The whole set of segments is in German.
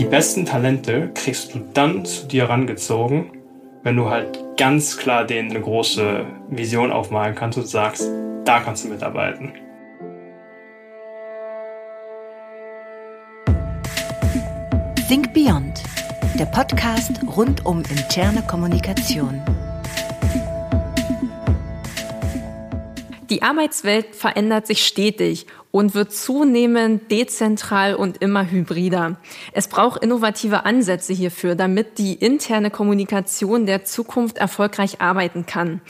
Die besten Talente kriegst du dann zu dir rangezogen, wenn du halt ganz klar denen eine große Vision aufmalen kannst und sagst, da kannst du mitarbeiten. Think Beyond, der Podcast rund um interne Kommunikation. Die Arbeitswelt verändert sich stetig und wird zunehmend dezentral und immer hybrider. Es braucht innovative Ansätze hierfür, damit die interne Kommunikation der Zukunft erfolgreich arbeiten kann.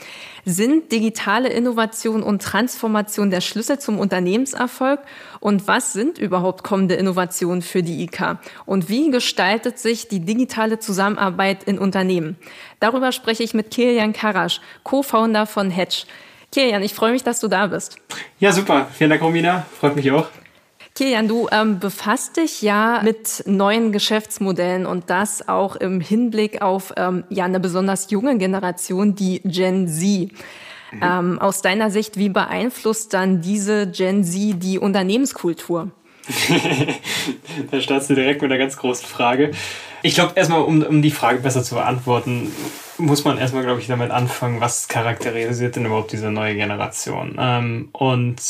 Sind digitale Innovation und Transformation der Schlüssel zum Unternehmenserfolg? Und was sind überhaupt kommende Innovationen für die IK? Und wie gestaltet sich die digitale Zusammenarbeit in Unternehmen? Darüber spreche ich mit Kilian Karasch, Co-Founder von Hedge. Kilian, ich freue mich, dass du da bist. Ja, super. Vielen Dank, Romina. Freut mich auch. Kilian, du ähm, befasst dich ja mit neuen Geschäftsmodellen und das auch im Hinblick auf ähm, ja eine besonders junge Generation, die Gen Z. Mhm. Ähm, aus deiner Sicht, wie beeinflusst dann diese Gen Z die Unternehmenskultur? da startest du direkt mit einer ganz großen Frage. Ich glaube, erstmal, um, um die Frage besser zu beantworten, muss man erstmal, glaube ich, damit anfangen, was charakterisiert denn überhaupt diese neue Generation? Ähm, und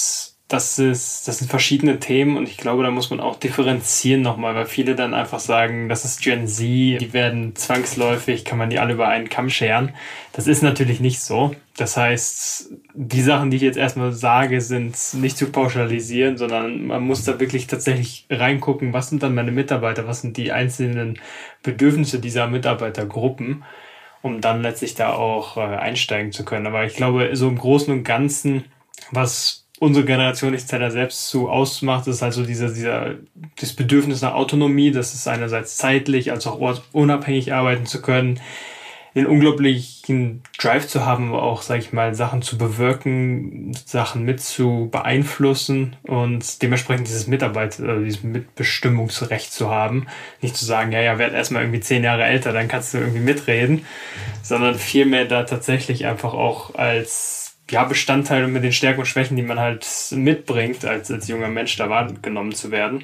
das ist, das sind verschiedene Themen und ich glaube, da muss man auch differenzieren nochmal, weil viele dann einfach sagen, das ist Gen Z, die werden zwangsläufig, kann man die alle über einen Kamm scheren. Das ist natürlich nicht so. Das heißt, die Sachen, die ich jetzt erstmal sage, sind nicht zu pauschalisieren, sondern man muss da wirklich tatsächlich reingucken, was sind dann meine Mitarbeiter, was sind die einzelnen Bedürfnisse dieser Mitarbeitergruppen um dann letztlich da auch äh, einsteigen zu können. Aber ich glaube, so im Großen und Ganzen, was unsere Generation nicht Zeller selbst so ausmacht, ist also dieser, dieser, das Bedürfnis nach Autonomie, das ist einerseits zeitlich als auch unabhängig arbeiten zu können, den unglaublichen Drive zu haben, auch, sag ich mal, Sachen zu bewirken, Sachen mit zu beeinflussen und dementsprechend dieses Mitarbeit, äh, dieses Mitbestimmungsrecht zu haben. Nicht zu sagen, ja, ja, werd erstmal irgendwie zehn Jahre älter, dann kannst du irgendwie mitreden, sondern vielmehr da tatsächlich einfach auch als ja, Bestandteil mit den Stärken und Schwächen, die man halt mitbringt, als, als junger Mensch da wahrgenommen zu werden.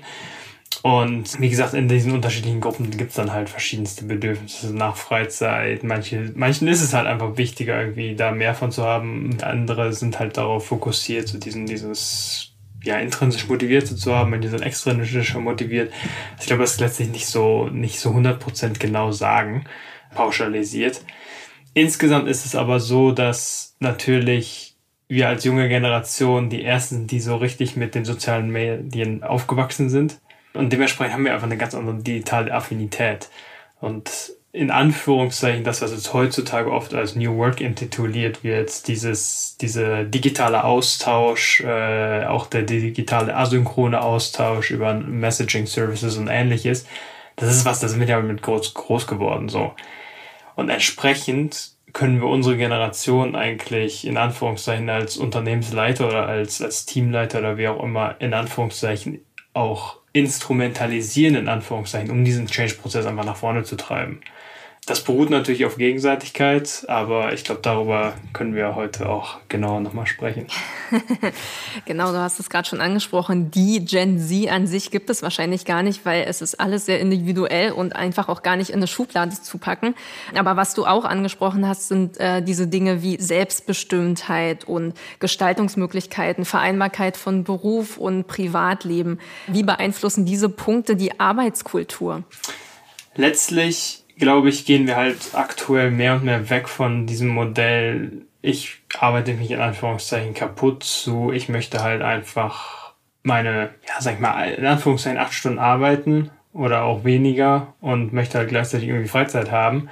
Und wie gesagt, in diesen unterschiedlichen Gruppen gibt es dann halt verschiedenste Bedürfnisse nach Freizeit. Manche, manchen ist es halt einfach wichtiger, irgendwie da mehr von zu haben. Andere sind halt darauf fokussiert, so diesen, dieses ja, intrinsisch motiviert zu haben, manche sind extrinsisch motiviert. Ich glaube, das ist letztlich nicht so, nicht so 100% genau sagen, pauschalisiert. Insgesamt ist es aber so, dass natürlich wir als junge Generation die ersten, die so richtig mit den sozialen Medien aufgewachsen sind und dementsprechend haben wir einfach eine ganz andere digitale Affinität. Und in Anführungszeichen, das, was jetzt heutzutage oft als New Work intituliert wird, dieses, dieser digitale Austausch, äh, auch der digitale asynchrone Austausch über Messaging Services und ähnliches, das ist was, das sind wir ja mit groß, groß geworden, so. Und entsprechend können wir unsere Generation eigentlich in Anführungszeichen als Unternehmensleiter oder als, als Teamleiter oder wie auch immer in Anführungszeichen auch instrumentalisieren, in Anführungszeichen, um diesen Change-Prozess einfach nach vorne zu treiben. Das beruht natürlich auf Gegenseitigkeit, aber ich glaube, darüber können wir heute auch genauer nochmal sprechen. genau, du hast es gerade schon angesprochen. Die Gen Z an sich gibt es wahrscheinlich gar nicht, weil es ist alles sehr individuell und einfach auch gar nicht in eine Schublade zu packen. Aber was du auch angesprochen hast, sind äh, diese Dinge wie Selbstbestimmtheit und Gestaltungsmöglichkeiten, Vereinbarkeit von Beruf und Privatleben. Wie beeinflussen diese Punkte die Arbeitskultur? Letztlich glaube ich, gehen wir halt aktuell mehr und mehr weg von diesem Modell, ich arbeite mich in Anführungszeichen kaputt zu, ich möchte halt einfach meine, ja, sag ich mal, in Anführungszeichen acht Stunden arbeiten oder auch weniger und möchte halt gleichzeitig irgendwie Freizeit haben.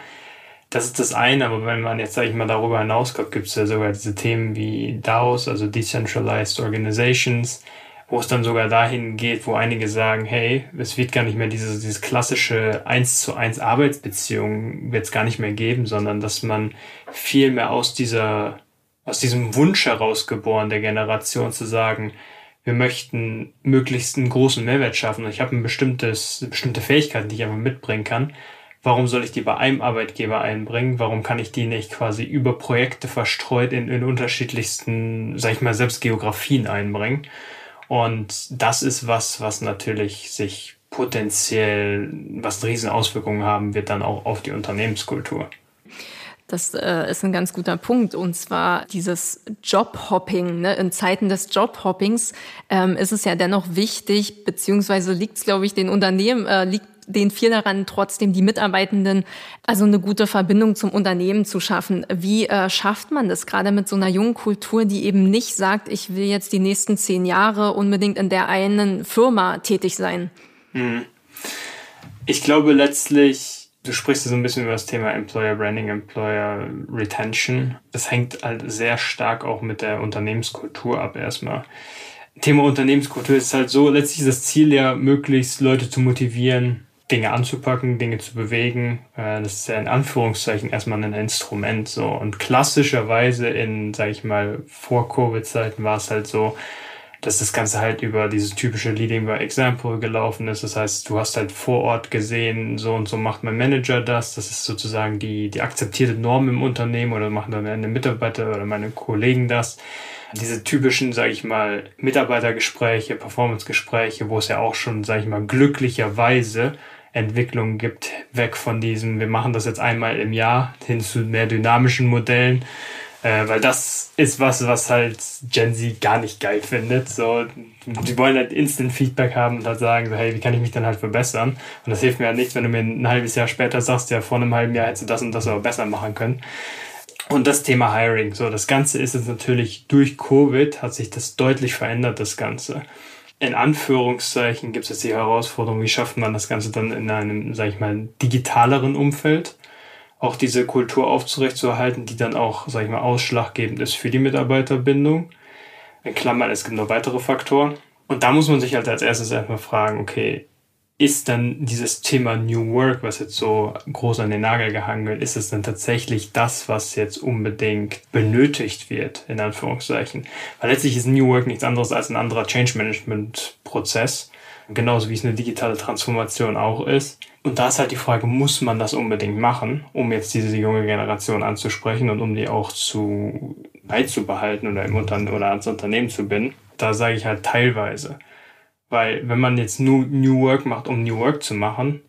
Das ist das eine, aber wenn man jetzt, sag ich mal, darüber hinauskommt, gibt es ja sogar diese Themen wie DAOs, also Decentralized Organizations, wo es dann sogar dahin geht, wo einige sagen, hey, es wird gar nicht mehr diese, diese klassische 1 zu 1 Arbeitsbeziehung wird es gar nicht mehr geben, sondern dass man viel mehr aus dieser, aus diesem Wunsch herausgeboren der Generation zu sagen, wir möchten möglichst einen großen Mehrwert schaffen ich habe ein bestimmtes, bestimmte Fähigkeiten, die ich einfach mitbringen kann. Warum soll ich die bei einem Arbeitgeber einbringen? Warum kann ich die nicht quasi über Projekte verstreut in, in unterschiedlichsten, sag ich mal, selbst Geografien einbringen? Und das ist was, was natürlich sich potenziell, was riesen Auswirkungen haben wird dann auch auf die Unternehmenskultur. Das äh, ist ein ganz guter Punkt. Und zwar dieses Jobhopping. Ne? In Zeiten des Jobhoppings ähm, ist es ja dennoch wichtig, beziehungsweise liegt es, glaube ich, den Unternehmen, äh, liegt den viel daran, trotzdem die Mitarbeitenden also eine gute Verbindung zum Unternehmen zu schaffen. Wie äh, schafft man das gerade mit so einer jungen Kultur, die eben nicht sagt, ich will jetzt die nächsten zehn Jahre unbedingt in der einen Firma tätig sein? Hm. Ich glaube letztlich, du sprichst so ein bisschen über das Thema Employer Branding, Employer Retention. Das hängt halt sehr stark auch mit der Unternehmenskultur ab erstmal. Thema Unternehmenskultur ist halt so, letztlich ist das Ziel ja, möglichst Leute zu motivieren, Dinge anzupacken, Dinge zu bewegen. Äh, das ist ja in Anführungszeichen erstmal ein Instrument so. Und klassischerweise in, sag ich mal, vor Covid-Zeiten war es halt so, dass das Ganze halt über dieses typische Leading by Example gelaufen ist. Das heißt, du hast halt vor Ort gesehen, so und so macht mein Manager das. Das ist sozusagen die, die akzeptierte Norm im Unternehmen oder machen dann meine Mitarbeiter oder meine Kollegen das. Diese typischen, sage ich mal, Mitarbeitergespräche, Performancegespräche, wo es ja auch schon, sage ich mal, glücklicherweise Entwicklung gibt, weg von diesem, wir machen das jetzt einmal im Jahr, hin zu mehr dynamischen Modellen. Äh, weil das ist was, was halt Gen Z gar nicht geil findet. So, die wollen halt Instant Feedback haben und halt sagen, so, hey, wie kann ich mich dann halt verbessern? Und das hilft mir halt nichts, wenn du mir ein halbes Jahr später sagst, ja, vor einem halben Jahr hättest du das und das aber besser machen können. Und das Thema Hiring. So, das Ganze ist jetzt natürlich durch Covid hat sich das deutlich verändert, das Ganze in Anführungszeichen gibt es jetzt die Herausforderung, wie schafft man das Ganze dann in einem, sag ich mal, digitaleren Umfeld, auch diese Kultur aufzurechtzuerhalten, die dann auch, sag ich mal, ausschlaggebend ist für die Mitarbeiterbindung. In Klammern, es gibt noch weitere Faktoren. Und da muss man sich halt als erstes erstmal fragen, okay, ist dann dieses Thema New Work, was jetzt so groß an den Nagel gehangen wird, ist es dann tatsächlich das, was jetzt unbedingt benötigt wird, in Anführungszeichen? Weil letztlich ist New Work nichts anderes als ein anderer Change Management Prozess. Genauso wie es eine digitale Transformation auch ist. Und da ist halt die Frage, muss man das unbedingt machen, um jetzt diese junge Generation anzusprechen und um die auch zu beizubehalten oder im Unternehmen oder ans Unternehmen zu binden? Da sage ich halt teilweise. Weil wenn man jetzt nur New Work macht, um New Work zu machen,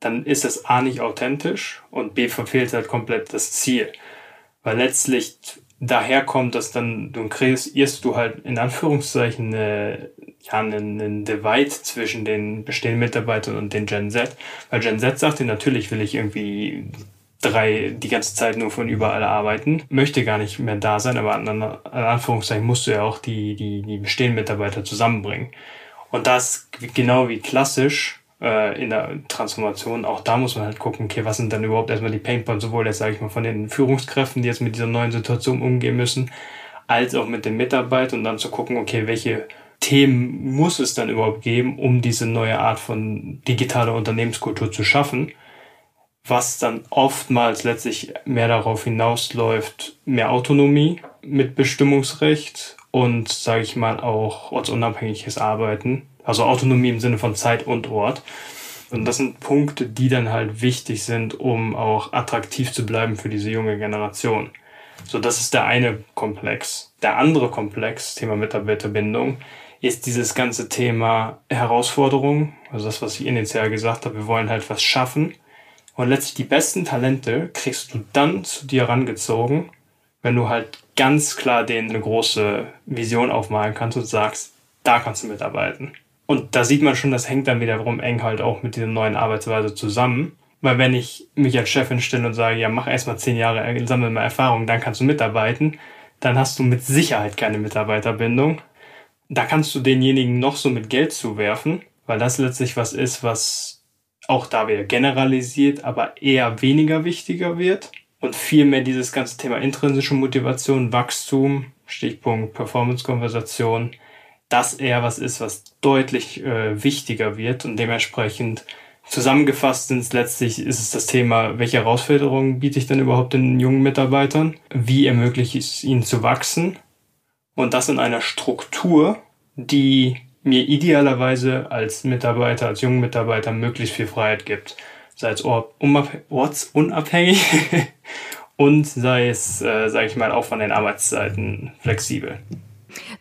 dann ist das A nicht authentisch und B verfehlt halt komplett das Ziel. Weil letztlich daher kommt, dass dann du kreierst du halt in Anführungszeichen eine, ja, einen, einen Divide zwischen den bestehenden Mitarbeitern und den Gen Z. Weil Gen Z sagt dir, natürlich will ich irgendwie drei die ganze Zeit nur von überall arbeiten, möchte gar nicht mehr da sein, aber in Anführungszeichen musst du ja auch die, die, die bestehenden Mitarbeiter zusammenbringen. Und das genau wie klassisch äh, in der Transformation, auch da muss man halt gucken, okay, was sind dann überhaupt erstmal die Painpoints, sowohl jetzt, sage ich mal, von den Führungskräften, die jetzt mit dieser neuen Situation umgehen müssen, als auch mit den Mitarbeitern und dann zu gucken, okay, welche Themen muss es dann überhaupt geben, um diese neue Art von digitaler Unternehmenskultur zu schaffen, was dann oftmals letztlich mehr darauf hinausläuft, mehr Autonomie mit Bestimmungsrecht und, sage ich mal, auch ortsunabhängiges Arbeiten. Also Autonomie im Sinne von Zeit und Ort. Und das sind Punkte, die dann halt wichtig sind, um auch attraktiv zu bleiben für diese junge Generation. So, das ist der eine Komplex. Der andere Komplex, Thema Mitarbeiterbindung, ist dieses ganze Thema Herausforderung. Also das, was ich initial gesagt habe, wir wollen halt was schaffen. Und letztlich die besten Talente kriegst du dann zu dir rangezogen, wenn du halt ganz klar denen eine große Vision aufmalen kannst und sagst, da kannst du mitarbeiten. Und da sieht man schon, das hängt dann wiederum eng halt auch mit dieser neuen Arbeitsweise zusammen. Weil wenn ich mich als Chefin stelle und sage, ja, mach erstmal zehn Jahre, sammel mal Erfahrung, dann kannst du mitarbeiten, dann hast du mit Sicherheit keine Mitarbeiterbindung. Da kannst du denjenigen noch so mit Geld zuwerfen, weil das letztlich was ist, was auch da wieder generalisiert, aber eher weniger wichtiger wird und vielmehr dieses ganze Thema intrinsische Motivation, Wachstum, Stichpunkt Performance-Konversation, das eher was ist, was deutlich äh, wichtiger wird und dementsprechend zusammengefasst sind es letztlich ist es das Thema, welche Herausforderungen biete ich denn überhaupt den jungen Mitarbeitern? Wie ermögliche ich es ihnen zu wachsen? Und das in einer Struktur, die mir idealerweise als Mitarbeiter, als jungen Mitarbeiter möglichst viel Freiheit gibt. Sei es ortsunabhängig und sei es, äh, sage ich mal, auch von den Arbeitszeiten flexibel.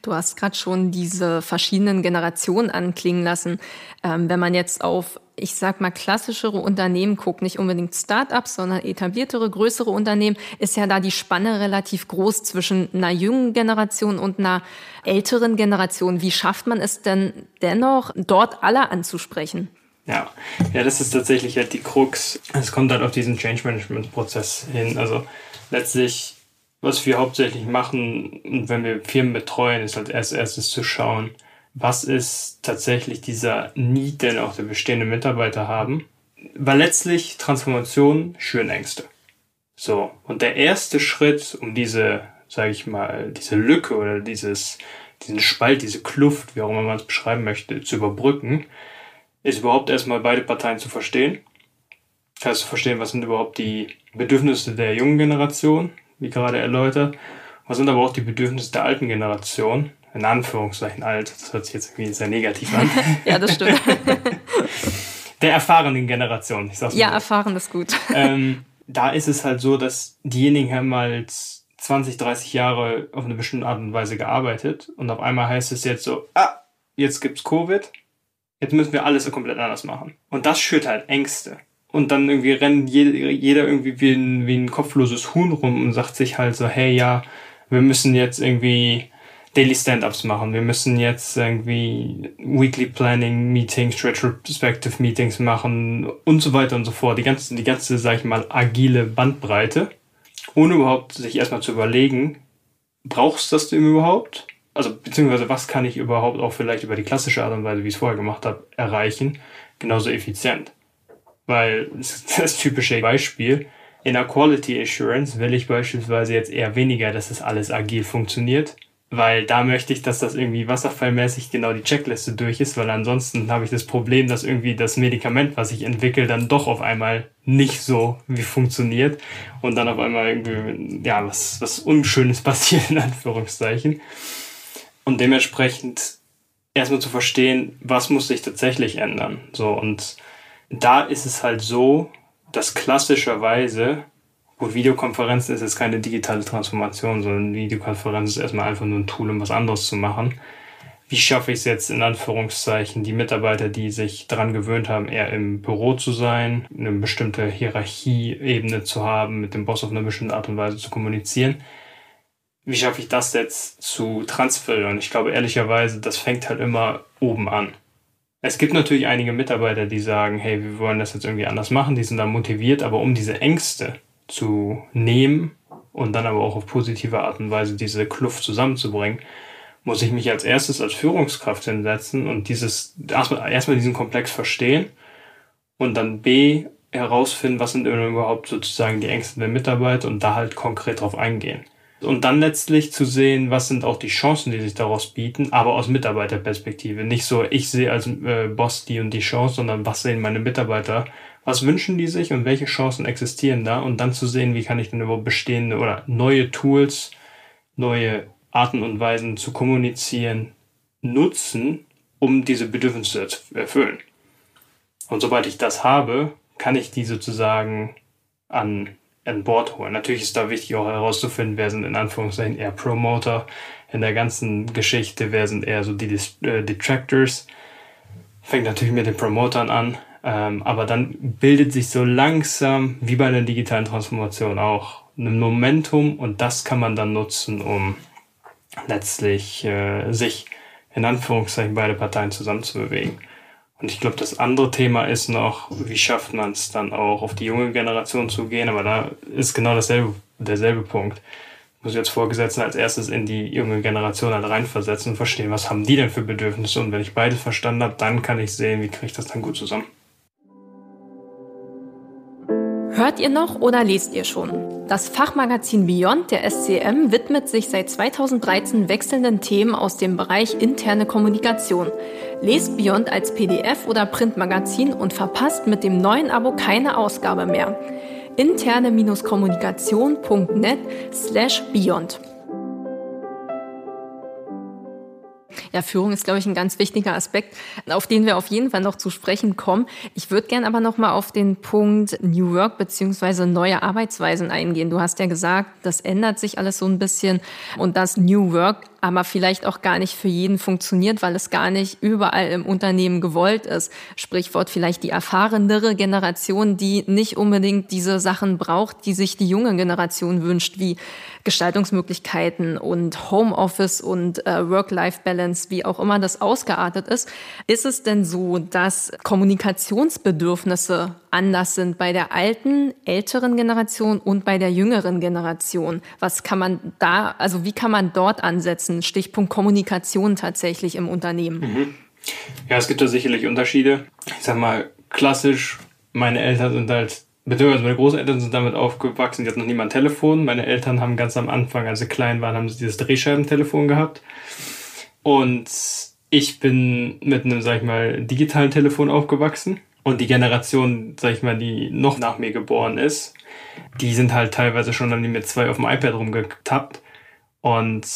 Du hast gerade schon diese verschiedenen Generationen anklingen lassen. Ähm, wenn man jetzt auf, ich sag mal, klassischere Unternehmen guckt, nicht unbedingt Start-ups, sondern etabliertere, größere Unternehmen, ist ja da die Spanne relativ groß zwischen einer jungen Generation und einer älteren Generation. Wie schafft man es denn dennoch, dort alle anzusprechen? Ja, ja, das ist tatsächlich halt die Krux. Es kommt halt auf diesen Change Management Prozess hin. Also letztlich was wir hauptsächlich machen, wenn wir Firmen betreuen, ist halt erst erstes zu schauen, was ist tatsächlich dieser Need, den auch der bestehende Mitarbeiter haben. Weil letztlich Transformation schüren Ängste. So. Und der erste Schritt, um diese, sage ich mal, diese Lücke oder dieses, diesen Spalt, diese Kluft, wie auch immer man es beschreiben möchte, zu überbrücken, ist überhaupt erstmal beide Parteien zu verstehen. Also zu verstehen, was sind überhaupt die Bedürfnisse der jungen Generation, wie gerade erläutert. Was sind aber auch die Bedürfnisse der alten Generation? In Anführungszeichen alt, das hört sich jetzt irgendwie sehr negativ an. ja, das stimmt. der erfahrenen Generation, ich sag's mal. Ja, so. erfahren ist gut. Ähm, da ist es halt so, dass diejenigen haben mal 20, 30 Jahre auf eine bestimmte Art und Weise gearbeitet und auf einmal heißt es jetzt so, ah, jetzt gibt's Covid, jetzt müssen wir alles so komplett anders machen. Und das schürt halt Ängste. Und dann irgendwie rennt jeder irgendwie wie ein, wie ein kopfloses Huhn rum und sagt sich halt so, hey ja, wir müssen jetzt irgendwie Daily Stand-ups machen, wir müssen jetzt irgendwie Weekly Planning Meetings, Retrospective Meetings machen und so weiter und so fort. Die ganze, die ganze, sag ich mal, agile Bandbreite, ohne überhaupt sich erstmal zu überlegen, brauchst du das denn überhaupt? Also, beziehungsweise was kann ich überhaupt auch vielleicht über die klassische Art und Weise, wie ich es vorher gemacht habe, erreichen, genauso effizient. Weil das das typische Beispiel. In der Quality Assurance will ich beispielsweise jetzt eher weniger, dass es alles agil funktioniert, weil da möchte ich, dass das irgendwie wasserfallmäßig genau die Checkliste durch ist, weil ansonsten habe ich das Problem, dass irgendwie das Medikament, was ich entwickle, dann doch auf einmal nicht so wie funktioniert und dann auf einmal irgendwie, ja, was, was Unschönes passiert, in Anführungszeichen. Und dementsprechend erstmal zu verstehen, was muss sich tatsächlich ändern. So, und da ist es halt so, dass klassischerweise, gut, Videokonferenzen ist jetzt keine digitale Transformation, sondern Videokonferenz ist erstmal einfach nur ein Tool, um was anderes zu machen. Wie schaffe ich es jetzt in Anführungszeichen, die Mitarbeiter, die sich daran gewöhnt haben, eher im Büro zu sein, eine bestimmte Hierarchieebene zu haben, mit dem Boss auf eine bestimmte Art und Weise zu kommunizieren? Wie schaffe ich das jetzt zu transferieren? Ich glaube ehrlicherweise, das fängt halt immer oben an. Es gibt natürlich einige Mitarbeiter, die sagen, hey, wir wollen das jetzt irgendwie anders machen, die sind da motiviert, aber um diese Ängste zu nehmen und dann aber auch auf positive Art und Weise diese Kluft zusammenzubringen, muss ich mich als erstes als Führungskraft hinsetzen und dieses erstmal, erstmal diesen Komplex verstehen und dann B herausfinden, was sind überhaupt sozusagen die Ängste der Mitarbeiter und da halt konkret drauf eingehen. Und dann letztlich zu sehen, was sind auch die Chancen, die sich daraus bieten, aber aus Mitarbeiterperspektive. Nicht so, ich sehe als äh, Boss die und die Chance, sondern was sehen meine Mitarbeiter, was wünschen die sich und welche Chancen existieren da und dann zu sehen, wie kann ich denn überhaupt bestehende oder neue Tools, neue Arten und Weisen zu kommunizieren, nutzen, um diese Bedürfnisse zu erfüllen. Und sobald ich das habe, kann ich die sozusagen an an Bord holen. Natürlich ist da wichtig auch herauszufinden, wer sind in Anführungszeichen eher Promoter in der ganzen Geschichte, wer sind eher so die äh, Detractors. Fängt natürlich mit den Promotern an, ähm, aber dann bildet sich so langsam, wie bei der digitalen Transformation auch, ein Momentum und das kann man dann nutzen, um letztlich äh, sich in Anführungszeichen beide Parteien zusammenzubewegen. Und ich glaube, das andere Thema ist noch, wie schafft man es dann auch auf die junge Generation zu gehen, aber da ist genau dasselbe, derselbe Punkt. Ich muss jetzt Vorgesetzten als erstes in die junge Generation halt reinversetzen und verstehen, was haben die denn für Bedürfnisse und wenn ich beides verstanden habe, dann kann ich sehen, wie kriege ich das dann gut zusammen. Hört ihr noch oder lest ihr schon? Das Fachmagazin Beyond der SCM widmet sich seit 2013 wechselnden Themen aus dem Bereich interne Kommunikation. Lest Beyond als PDF oder Printmagazin und verpasst mit dem neuen Abo keine Ausgabe mehr. interne-kommunikation.net slash beyond. Ja, Führung ist, glaube ich, ein ganz wichtiger Aspekt, auf den wir auf jeden Fall noch zu sprechen kommen. Ich würde gern aber noch mal auf den Punkt New Work beziehungsweise neue Arbeitsweisen eingehen. Du hast ja gesagt, das ändert sich alles so ein bisschen und das New Work aber vielleicht auch gar nicht für jeden funktioniert, weil es gar nicht überall im Unternehmen gewollt ist. Sprichwort vielleicht die erfahrenere Generation, die nicht unbedingt diese Sachen braucht, die sich die junge Generation wünscht, wie Gestaltungsmöglichkeiten und Homeoffice und äh, Work-Life-Balance, wie auch immer das ausgeartet ist. Ist es denn so, dass Kommunikationsbedürfnisse anders sind bei der alten, älteren Generation und bei der jüngeren Generation? Was kann man da, also wie kann man dort ansetzen? Stichpunkt Kommunikation tatsächlich im Unternehmen. Mhm. Ja, es gibt da sicherlich Unterschiede. Ich sag mal, klassisch, meine Eltern sind halt beziehungsweise meine Großeltern sind damit aufgewachsen, die hatten noch nie mal ein Telefon. Meine Eltern haben ganz am Anfang, als sie klein waren, haben sie dieses Drehscheibentelefon gehabt. Und ich bin mit einem, sag ich mal, digitalen Telefon aufgewachsen. Und die Generation, sag ich mal, die noch nach mir geboren ist, die sind halt teilweise schon dann mit zwei auf dem iPad rumgetappt und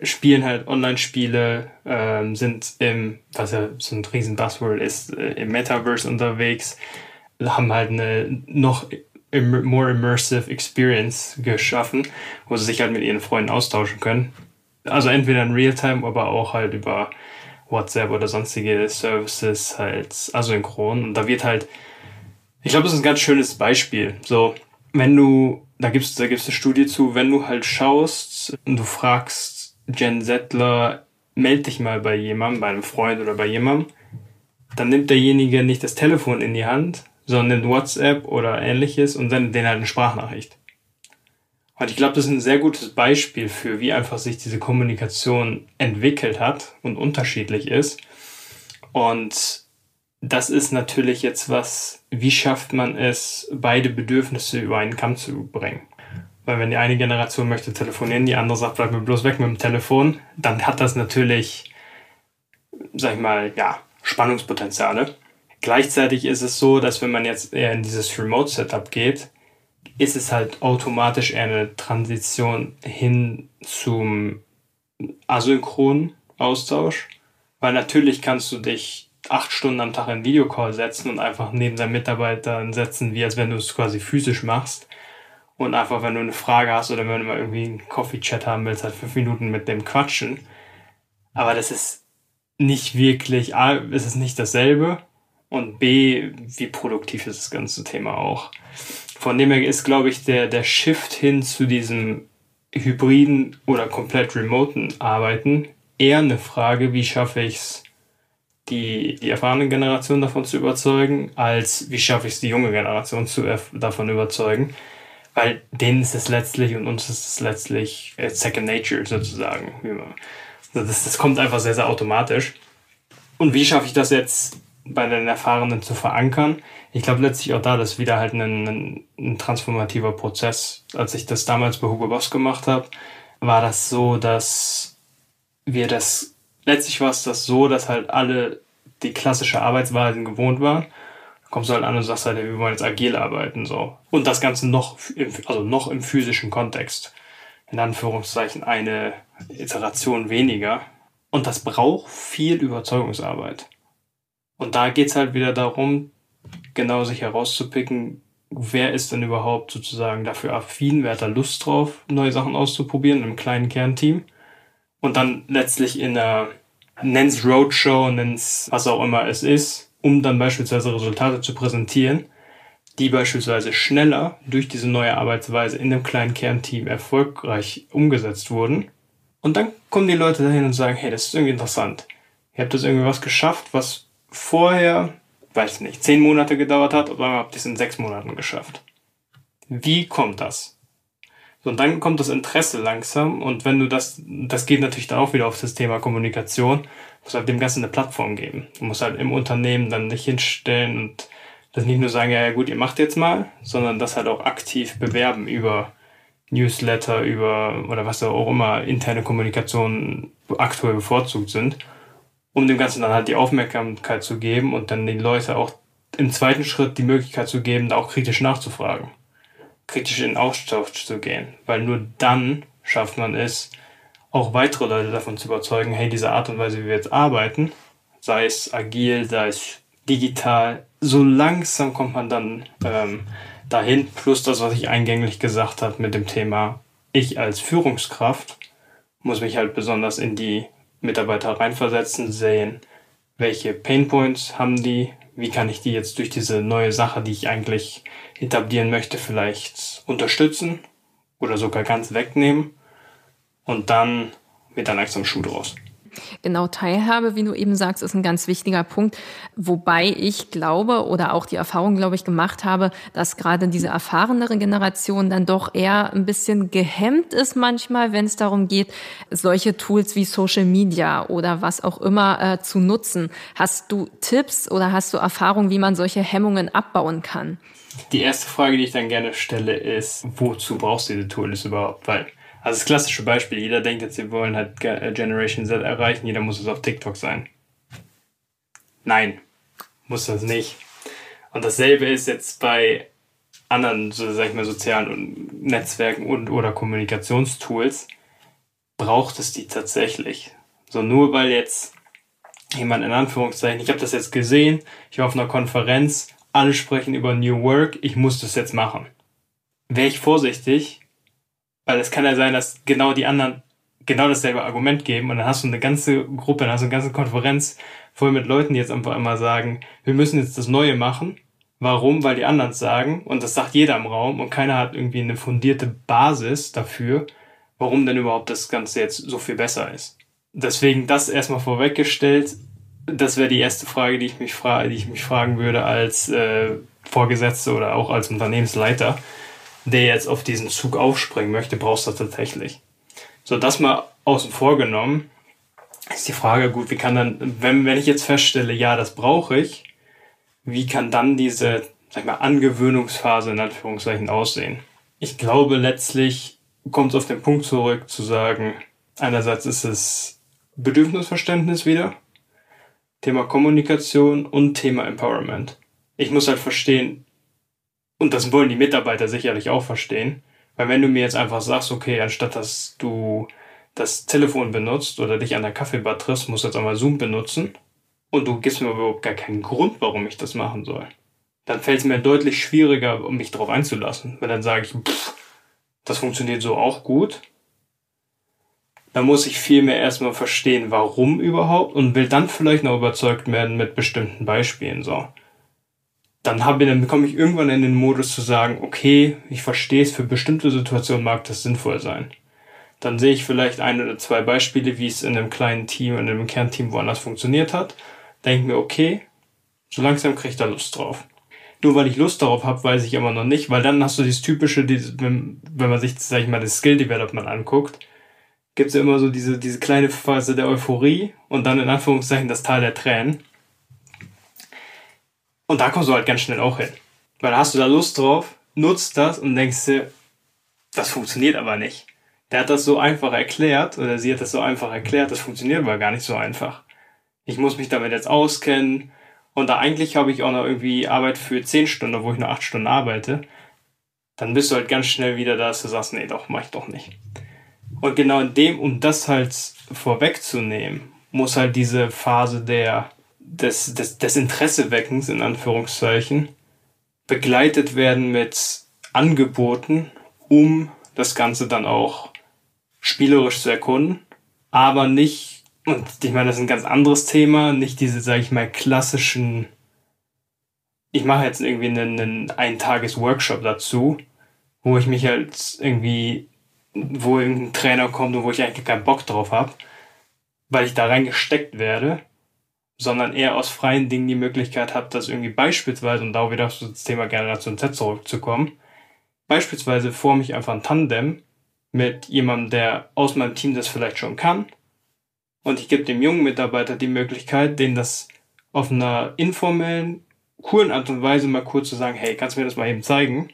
spielen halt Online-Spiele, ähm, sind im, was ja so ein riesen Buzzword ist, äh, im Metaverse unterwegs, haben halt eine noch im more immersive Experience geschaffen, wo sie sich halt mit ihren Freunden austauschen können. Also entweder in Realtime, aber auch halt über WhatsApp oder sonstige Services halt asynchron. Und da wird halt, ich glaube, das ist ein ganz schönes Beispiel. So, wenn du, da gibt's, da gibt's eine Studie zu, wenn du halt schaust und du fragst Jen Settler, meld dich mal bei jemandem, bei einem Freund oder bei jemandem, dann nimmt derjenige nicht das Telefon in die Hand, sondern nimmt WhatsApp oder ähnliches und sendet denen halt eine Sprachnachricht. Und ich glaube, das ist ein sehr gutes Beispiel für, wie einfach sich diese Kommunikation entwickelt hat und unterschiedlich ist. Und das ist natürlich jetzt was, wie schafft man es, beide Bedürfnisse über einen Kamm zu bringen? Weil wenn die eine Generation möchte telefonieren, die andere sagt, bleib mir bloß weg mit dem Telefon, dann hat das natürlich, sag ich mal, ja, Spannungspotenziale. Gleichzeitig ist es so, dass wenn man jetzt eher in dieses Remote-Setup geht, ist es halt automatisch eher eine Transition hin zum asynchronen Austausch. Weil natürlich kannst du dich acht Stunden am Tag in Videocall setzen und einfach neben deinen Mitarbeitern setzen, wie als wenn du es quasi physisch machst. Und einfach, wenn du eine Frage hast oder wenn du mal irgendwie einen Coffee-Chat haben willst, halt fünf Minuten mit dem quatschen. Aber das ist nicht wirklich, A, ist es nicht dasselbe und B, wie produktiv ist das ganze Thema auch. Von dem her ist, glaube ich, der, der Shift hin zu diesem hybriden oder komplett remoten Arbeiten eher eine Frage, wie schaffe ich es, die, die erfahrene Generation davon zu überzeugen, als wie schaffe ich es, die junge Generation zu, davon überzeugen. Weil denen ist es letztlich und uns ist es letztlich äh, Second Nature sozusagen. Das, das kommt einfach sehr, sehr automatisch. Und wie schaffe ich das jetzt bei den Erfahrenen zu verankern? ich glaube letztlich auch da, das ist wieder halt ein, ein, ein, transformativer Prozess. Als ich das damals bei Hugo Boss gemacht habe, war das so, dass wir das, letztlich war es das so, dass halt alle die klassische Arbeitsweisen gewohnt waren. Kommst du halt an und sagst halt, wir wollen jetzt agil arbeiten, so. Und das Ganze noch, im, also noch im physischen Kontext. In Anführungszeichen eine Iteration weniger. Und das braucht viel Überzeugungsarbeit. Und da geht's halt wieder darum, genau sich herauszupicken, wer ist denn überhaupt sozusagen dafür affin, wer hat da Lust drauf, neue Sachen auszuprobieren im kleinen Kernteam. Und dann letztlich in einer, nenn's Roadshow, nenn's was auch immer es ist, um dann beispielsweise Resultate zu präsentieren, die beispielsweise schneller durch diese neue Arbeitsweise in dem kleinen Kernteam erfolgreich umgesetzt wurden. Und dann kommen die Leute dahin und sagen, hey, das ist irgendwie interessant. Ihr habt das irgendwie was geschafft, was vorher weiß nicht, zehn Monate gedauert hat, oder habt ihr es in sechs Monaten geschafft. Wie kommt das? So, und dann kommt das Interesse langsam und wenn du das, das geht natürlich dann auch wieder auf das Thema Kommunikation, muss halt dem Ganzen eine Plattform geben. Du musst halt im Unternehmen dann nicht hinstellen und das nicht nur sagen, ja, ja gut, ihr macht jetzt mal, sondern das halt auch aktiv bewerben über Newsletter, über oder was auch immer interne Kommunikation aktuell bevorzugt sind, um dem Ganzen dann halt die Aufmerksamkeit zu geben und dann den Leuten auch im zweiten Schritt die Möglichkeit zu geben, da auch kritisch nachzufragen, kritisch in Austausch zu gehen, weil nur dann schafft man es, auch weitere Leute davon zu überzeugen, hey, diese Art und Weise, wie wir jetzt arbeiten, sei es agil, sei es digital, so langsam kommt man dann ähm, dahin, plus das, was ich eingänglich gesagt habe mit dem Thema, ich als Führungskraft muss mich halt besonders in die Mitarbeiter reinversetzen, sehen, welche Painpoints haben die, wie kann ich die jetzt durch diese neue Sache, die ich eigentlich etablieren möchte, vielleicht unterstützen oder sogar ganz wegnehmen und dann wird dann langsam Schuh draus. Genau, Teilhabe, wie du eben sagst, ist ein ganz wichtiger Punkt. Wobei ich glaube oder auch die Erfahrung, glaube ich, gemacht habe, dass gerade diese erfahrenere Generation dann doch eher ein bisschen gehemmt ist manchmal, wenn es darum geht, solche Tools wie Social Media oder was auch immer äh, zu nutzen. Hast du Tipps oder hast du Erfahrungen, wie man solche Hemmungen abbauen kann? Die erste Frage, die ich dann gerne stelle, ist, wozu brauchst du diese Tools überhaupt? Weil also das klassische Beispiel, jeder denkt jetzt, wir wollen halt äh, Generation Z erreichen, jeder muss es auf TikTok sein. Nein, muss das nicht. Und dasselbe ist jetzt bei anderen, so sag ich mal, sozialen Netzwerken und oder Kommunikationstools, braucht es die tatsächlich. So nur weil jetzt jemand in Anführungszeichen, ich habe das jetzt gesehen, ich war auf einer Konferenz, alle sprechen über New Work, ich muss das jetzt machen. Wäre ich vorsichtig, weil es kann ja sein, dass genau die anderen genau dasselbe Argument geben und dann hast du eine ganze Gruppe, dann hast du eine ganze Konferenz voll mit Leuten, die jetzt einfach immer sagen, wir müssen jetzt das Neue machen. Warum? Weil die anderen sagen, und das sagt jeder im Raum und keiner hat irgendwie eine fundierte Basis dafür, warum denn überhaupt das Ganze jetzt so viel besser ist. Deswegen das erstmal vorweggestellt, das wäre die erste Frage, die ich mich, fra die ich mich fragen würde als äh, Vorgesetzte oder auch als Unternehmensleiter der jetzt auf diesen Zug aufspringen möchte, brauchst du tatsächlich. So, das mal außen vor genommen, ist die Frage, gut, wie kann dann, wenn, wenn ich jetzt feststelle, ja, das brauche ich, wie kann dann diese, sag ich mal, Angewöhnungsphase in Anführungszeichen aussehen? Ich glaube, letztlich kommt es auf den Punkt zurück, zu sagen, einerseits ist es Bedürfnisverständnis wieder, Thema Kommunikation und Thema Empowerment. Ich muss halt verstehen, und das wollen die Mitarbeiter sicherlich auch verstehen. Weil wenn du mir jetzt einfach sagst, okay, anstatt dass du das Telefon benutzt oder dich an der Kaffeebar triffst, musst du jetzt einmal Zoom benutzen und du gibst mir überhaupt gar keinen Grund, warum ich das machen soll, dann fällt es mir deutlich schwieriger, mich darauf einzulassen. Weil dann sage ich, pff, das funktioniert so auch gut. Dann muss ich vielmehr erstmal verstehen, warum überhaupt und will dann vielleicht noch überzeugt werden mit bestimmten Beispielen. So dann habe dann bekomme ich irgendwann in den Modus zu sagen, okay, ich verstehe es, für bestimmte Situationen mag das sinnvoll sein. Dann sehe ich vielleicht ein oder zwei Beispiele, wie es in einem kleinen Team, in einem Kernteam woanders funktioniert hat. Denke mir, okay, so langsam kriege ich da Lust drauf. Nur weil ich Lust darauf habe, weiß ich immer noch nicht, weil dann hast du dieses typische, dieses, wenn, wenn man sich, sag ich mal, das Skill Development anguckt, gibt es ja immer so diese, diese kleine Phase der Euphorie und dann in Anführungszeichen das Tal der Tränen. Und da kommst du halt ganz schnell auch hin. Weil hast du da Lust drauf, nutzt das und denkst dir, das funktioniert aber nicht. Der hat das so einfach erklärt oder sie hat das so einfach erklärt, das funktioniert aber gar nicht so einfach. Ich muss mich damit jetzt auskennen und da eigentlich habe ich auch noch irgendwie Arbeit für 10 Stunden, wo ich nur 8 Stunden arbeite. Dann bist du halt ganz schnell wieder da, dass du sagst, nee, doch, mach ich doch nicht. Und genau in dem, um das halt vorwegzunehmen, muss halt diese Phase der des, des, des Interesseweckens in Anführungszeichen begleitet werden mit Angeboten, um das Ganze dann auch spielerisch zu erkunden, aber nicht, und ich meine, das ist ein ganz anderes Thema, nicht diese, sage ich mal, klassischen, ich mache jetzt irgendwie einen, einen Eintages-Workshop dazu, wo ich mich halt irgendwie, wo ein Trainer kommt und wo ich eigentlich keinen Bock drauf habe, weil ich da reingesteckt werde sondern eher aus freien Dingen die Möglichkeit habt, das irgendwie beispielsweise, und da wieder auf das Thema Generation Z zurückzukommen, beispielsweise forme ich einfach ein Tandem mit jemandem, der aus meinem Team das vielleicht schon kann, und ich gebe dem jungen Mitarbeiter die Möglichkeit, denen das auf einer informellen, coolen Art und Weise mal kurz zu sagen, hey, kannst du mir das mal eben zeigen?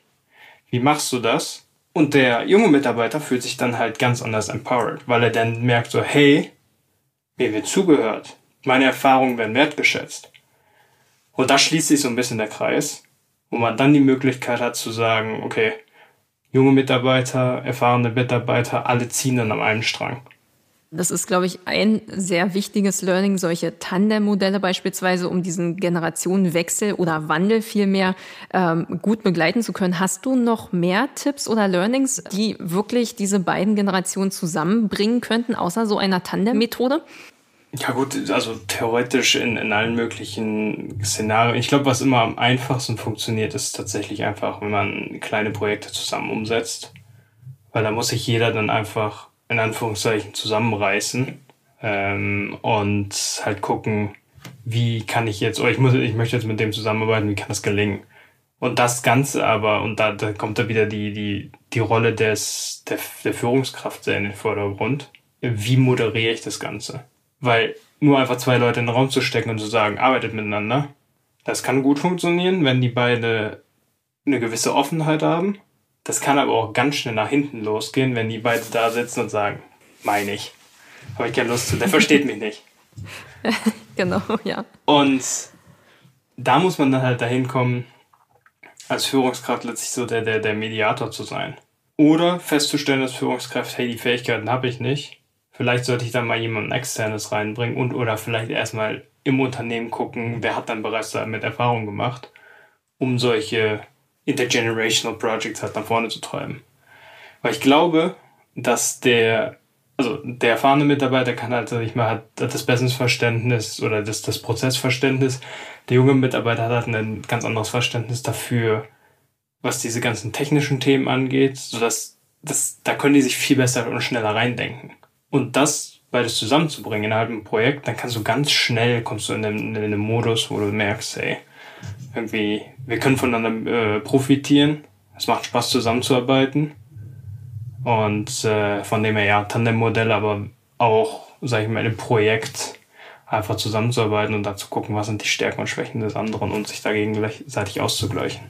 Wie machst du das? Und der junge Mitarbeiter fühlt sich dann halt ganz anders empowered, weil er dann merkt so, hey, mir wird zugehört, meine Erfahrungen werden wertgeschätzt. Und da schließt sich so ein bisschen der Kreis, wo man dann die Möglichkeit hat zu sagen, okay, junge Mitarbeiter, erfahrene Mitarbeiter, alle ziehen dann am einen Strang. Das ist, glaube ich, ein sehr wichtiges Learning, solche Tandem-Modelle beispielsweise, um diesen Generationenwechsel oder Wandel vielmehr ähm, gut begleiten zu können. Hast du noch mehr Tipps oder Learnings, die wirklich diese beiden Generationen zusammenbringen könnten, außer so einer Tandem-Methode? Ja gut, also theoretisch in, in allen möglichen Szenarien. Ich glaube, was immer am einfachsten funktioniert, ist tatsächlich einfach, wenn man kleine Projekte zusammen umsetzt. Weil da muss sich jeder dann einfach in Anführungszeichen zusammenreißen ähm, und halt gucken, wie kann ich jetzt, oder ich muss, ich möchte jetzt mit dem zusammenarbeiten, wie kann das gelingen? Und das Ganze aber, und da, da kommt da wieder die, die, die Rolle des, der, der Führungskraft sehr in den Vordergrund. Wie moderiere ich das Ganze? Weil nur einfach zwei Leute in den Raum zu stecken und zu sagen, arbeitet miteinander, das kann gut funktionieren, wenn die beide eine gewisse Offenheit haben. Das kann aber auch ganz schnell nach hinten losgehen, wenn die beide da sitzen und sagen, meine ich. Habe ich keine Lust zu, der versteht mich nicht. genau, ja. Und da muss man dann halt dahin kommen, als Führungskraft letztlich so der, der, der Mediator zu sein. Oder festzustellen als Führungskraft, hey, die Fähigkeiten habe ich nicht. Vielleicht sollte ich dann mal jemanden externes reinbringen und oder vielleicht erstmal im Unternehmen gucken, wer hat dann bereits damit Erfahrung gemacht, um solche intergenerational Projects halt nach vorne zu treiben. Weil ich glaube, dass der, also der erfahrene Mitarbeiter kann halt, sag ich mal, hat, hat das Businessverständnis oder das, das Prozessverständnis. Der junge Mitarbeiter hat halt ein ganz anderes Verständnis dafür, was diese ganzen technischen Themen angeht, sodass das, da können die sich viel besser und schneller reindenken. Und das beides zusammenzubringen innerhalb einem Projekt, dann kannst du ganz schnell, kommst du in einen Modus, wo du merkst, hey, irgendwie, wir können voneinander äh, profitieren. Es macht Spaß zusammenzuarbeiten. Und äh, von dem her ja, Tandem-Modell, aber auch, sag ich mal, im Projekt einfach zusammenzuarbeiten und da zu gucken, was sind die Stärken und Schwächen des anderen und sich dagegen gleichzeitig auszugleichen.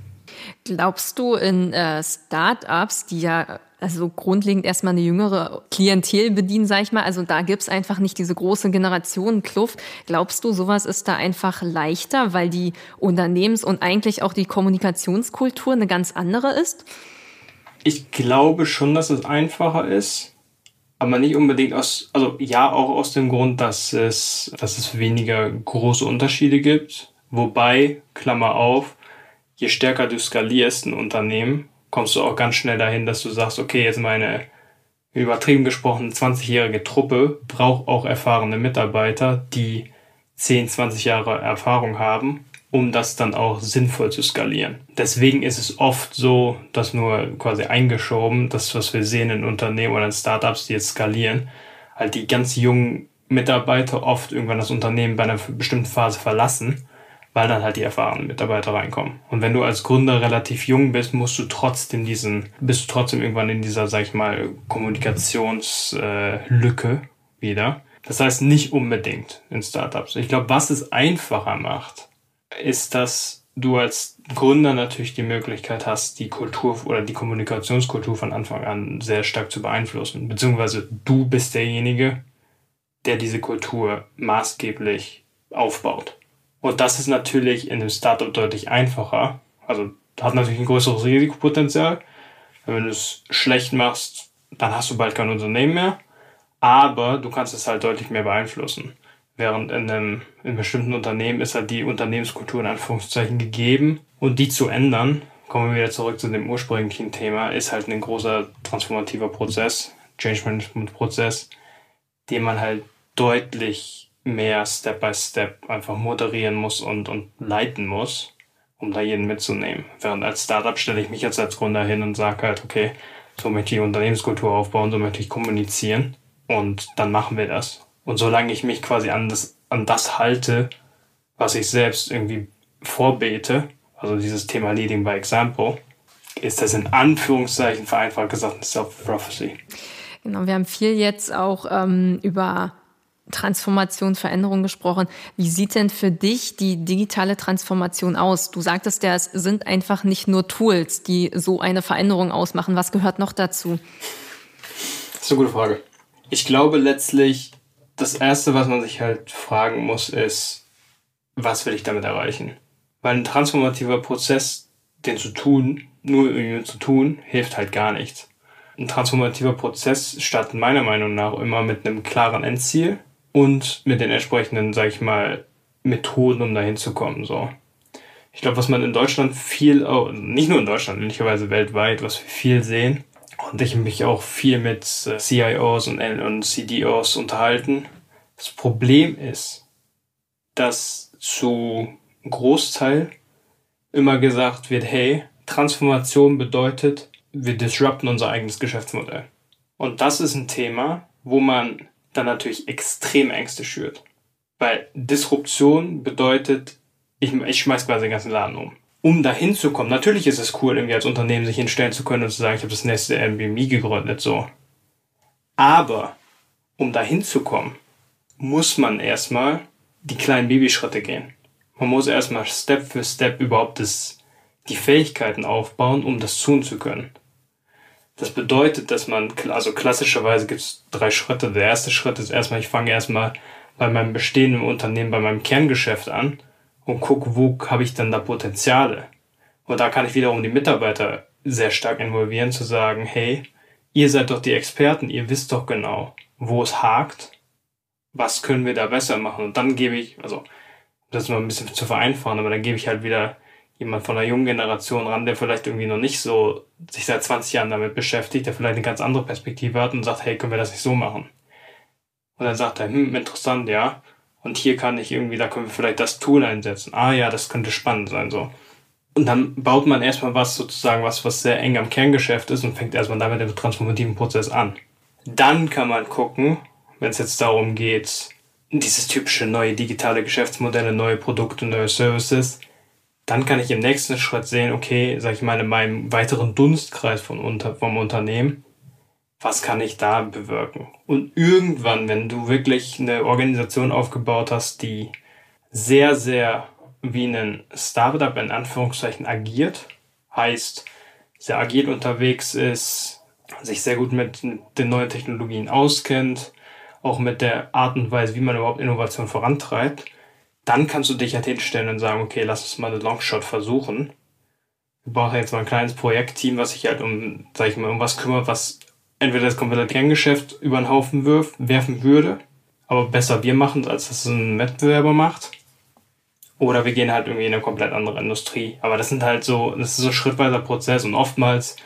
Glaubst du in äh, Startups, die ja also grundlegend erstmal eine jüngere Klientel bedienen, sag ich mal. Also da gibt's einfach nicht diese große Generationenkluft. Glaubst du, sowas ist da einfach leichter, weil die Unternehmens- und eigentlich auch die Kommunikationskultur eine ganz andere ist? Ich glaube schon, dass es einfacher ist, aber nicht unbedingt aus, also ja, auch aus dem Grund, dass es, dass es weniger große Unterschiede gibt. Wobei, Klammer auf, je stärker du skalierst ein Unternehmen, kommst du auch ganz schnell dahin, dass du sagst, okay, jetzt meine übertrieben gesprochen 20-jährige Truppe braucht auch erfahrene Mitarbeiter, die 10, 20 Jahre Erfahrung haben, um das dann auch sinnvoll zu skalieren. Deswegen ist es oft so, dass nur quasi eingeschoben, das, was wir sehen in Unternehmen oder in Startups, die jetzt skalieren, halt die ganz jungen Mitarbeiter oft irgendwann das Unternehmen bei einer bestimmten Phase verlassen weil dann halt die erfahrenen Mitarbeiter reinkommen. Und wenn du als Gründer relativ jung bist, musst du trotzdem diesen, bist du trotzdem irgendwann in dieser, sag ich mal, Kommunikationslücke äh, wieder. Das heißt nicht unbedingt in Startups. Ich glaube, was es einfacher macht, ist, dass du als Gründer natürlich die Möglichkeit hast, die Kultur oder die Kommunikationskultur von Anfang an sehr stark zu beeinflussen. Beziehungsweise du bist derjenige, der diese Kultur maßgeblich aufbaut. Und das ist natürlich in einem Startup deutlich einfacher. Also hat natürlich ein größeres Risikopotenzial. Wenn du es schlecht machst, dann hast du bald kein Unternehmen mehr. Aber du kannst es halt deutlich mehr beeinflussen. Während in einem, in bestimmten Unternehmen ist halt die Unternehmenskultur in Anführungszeichen gegeben. Und die zu ändern, kommen wir wieder zurück zu dem ursprünglichen Thema, ist halt ein großer transformativer Prozess, Change Management Prozess, den man halt deutlich mehr Step by Step einfach moderieren muss und, und leiten muss, um da jeden mitzunehmen. Während als Startup stelle ich mich jetzt als Gründer hin und sage halt, okay, so möchte ich Unternehmenskultur aufbauen, so möchte ich kommunizieren und dann machen wir das. Und solange ich mich quasi an das, an das halte, was ich selbst irgendwie vorbete, also dieses Thema Leading by Example, ist das in Anführungszeichen vereinfacht gesagt eine Self-Prophecy. Genau, wir haben viel jetzt auch ähm, über Transformation, Veränderung gesprochen. Wie sieht denn für dich die digitale Transformation aus? Du sagtest ja, es sind einfach nicht nur Tools, die so eine Veränderung ausmachen. Was gehört noch dazu? Das ist eine gute Frage. Ich glaube letztlich, das Erste, was man sich halt fragen muss, ist, was will ich damit erreichen? Weil ein transformativer Prozess, den zu tun, nur irgendwie zu tun, hilft halt gar nichts. Ein transformativer Prozess startet meiner Meinung nach immer mit einem klaren Endziel und mit den entsprechenden, sag ich mal, Methoden, um dahin zu kommen. So. Ich glaube, was man in Deutschland viel, oh, nicht nur in Deutschland, ehrlicherweise weltweit, was wir viel sehen, und ich mich auch viel mit äh, CIOs und, und CDOs unterhalten. Das Problem ist, dass zu Großteil immer gesagt wird, hey, Transformation bedeutet, wir disrupten unser eigenes Geschäftsmodell. Und das ist ein Thema, wo man dann natürlich extrem Ängste schürt. Weil Disruption bedeutet, ich, ich schmeiß quasi den ganzen Laden um. Um dahin zu kommen, natürlich ist es cool, irgendwie als Unternehmen sich hinstellen zu können und zu sagen, ich habe das nächste Airbnb gegründet, so. Aber um dahin zu kommen, muss man erstmal die kleinen Babyschritte gehen. Man muss erstmal Step für Step überhaupt das, die Fähigkeiten aufbauen, um das tun zu können. Das bedeutet, dass man, also klassischerweise gibt es drei Schritte. Der erste Schritt ist erstmal, ich fange erstmal bei meinem bestehenden Unternehmen, bei meinem Kerngeschäft an und gucke, wo habe ich denn da Potenziale. Und da kann ich wiederum die Mitarbeiter sehr stark involvieren, zu sagen, hey, ihr seid doch die Experten, ihr wisst doch genau, wo es hakt, was können wir da besser machen. Und dann gebe ich, also das ist mal ein bisschen zu vereinfachen, aber dann gebe ich halt wieder jemand von der jungen Generation ran, der vielleicht irgendwie noch nicht so sich seit 20 Jahren damit beschäftigt, der vielleicht eine ganz andere Perspektive hat und sagt, hey, können wir das nicht so machen? Und dann sagt er, hm, interessant, ja. Und hier kann ich irgendwie, da können wir vielleicht das Tool einsetzen. Ah ja, das könnte spannend sein, so. Und dann baut man erstmal was sozusagen, was, was sehr eng am Kerngeschäft ist und fängt erstmal damit den transformativen Prozess an. Dann kann man gucken, wenn es jetzt darum geht, dieses typische neue digitale Geschäftsmodelle, neue Produkte, neue Services, dann kann ich im nächsten Schritt sehen, okay, sag ich mal, in meinem weiteren Dunstkreis von unter, vom Unternehmen, was kann ich da bewirken? Und irgendwann, wenn du wirklich eine Organisation aufgebaut hast, die sehr, sehr wie ein Startup in Anführungszeichen agiert, heißt, sehr agil unterwegs ist, sich sehr gut mit den neuen Technologien auskennt, auch mit der Art und Weise, wie man überhaupt Innovation vorantreibt, dann kannst du dich halt hinstellen und sagen, okay, lass uns mal eine Longshot versuchen. Wir brauchen jetzt mal ein kleines Projektteam, was sich halt um, sag ich mal, um was kümmert, was entweder das komplette Kerngeschäft über den Haufen wirf, werfen würde, aber besser wir machen, als dass es ein Wettbewerber macht. Oder wir gehen halt irgendwie in eine komplett andere Industrie. Aber das sind halt so, das ist so ein schrittweiser Prozess und oftmals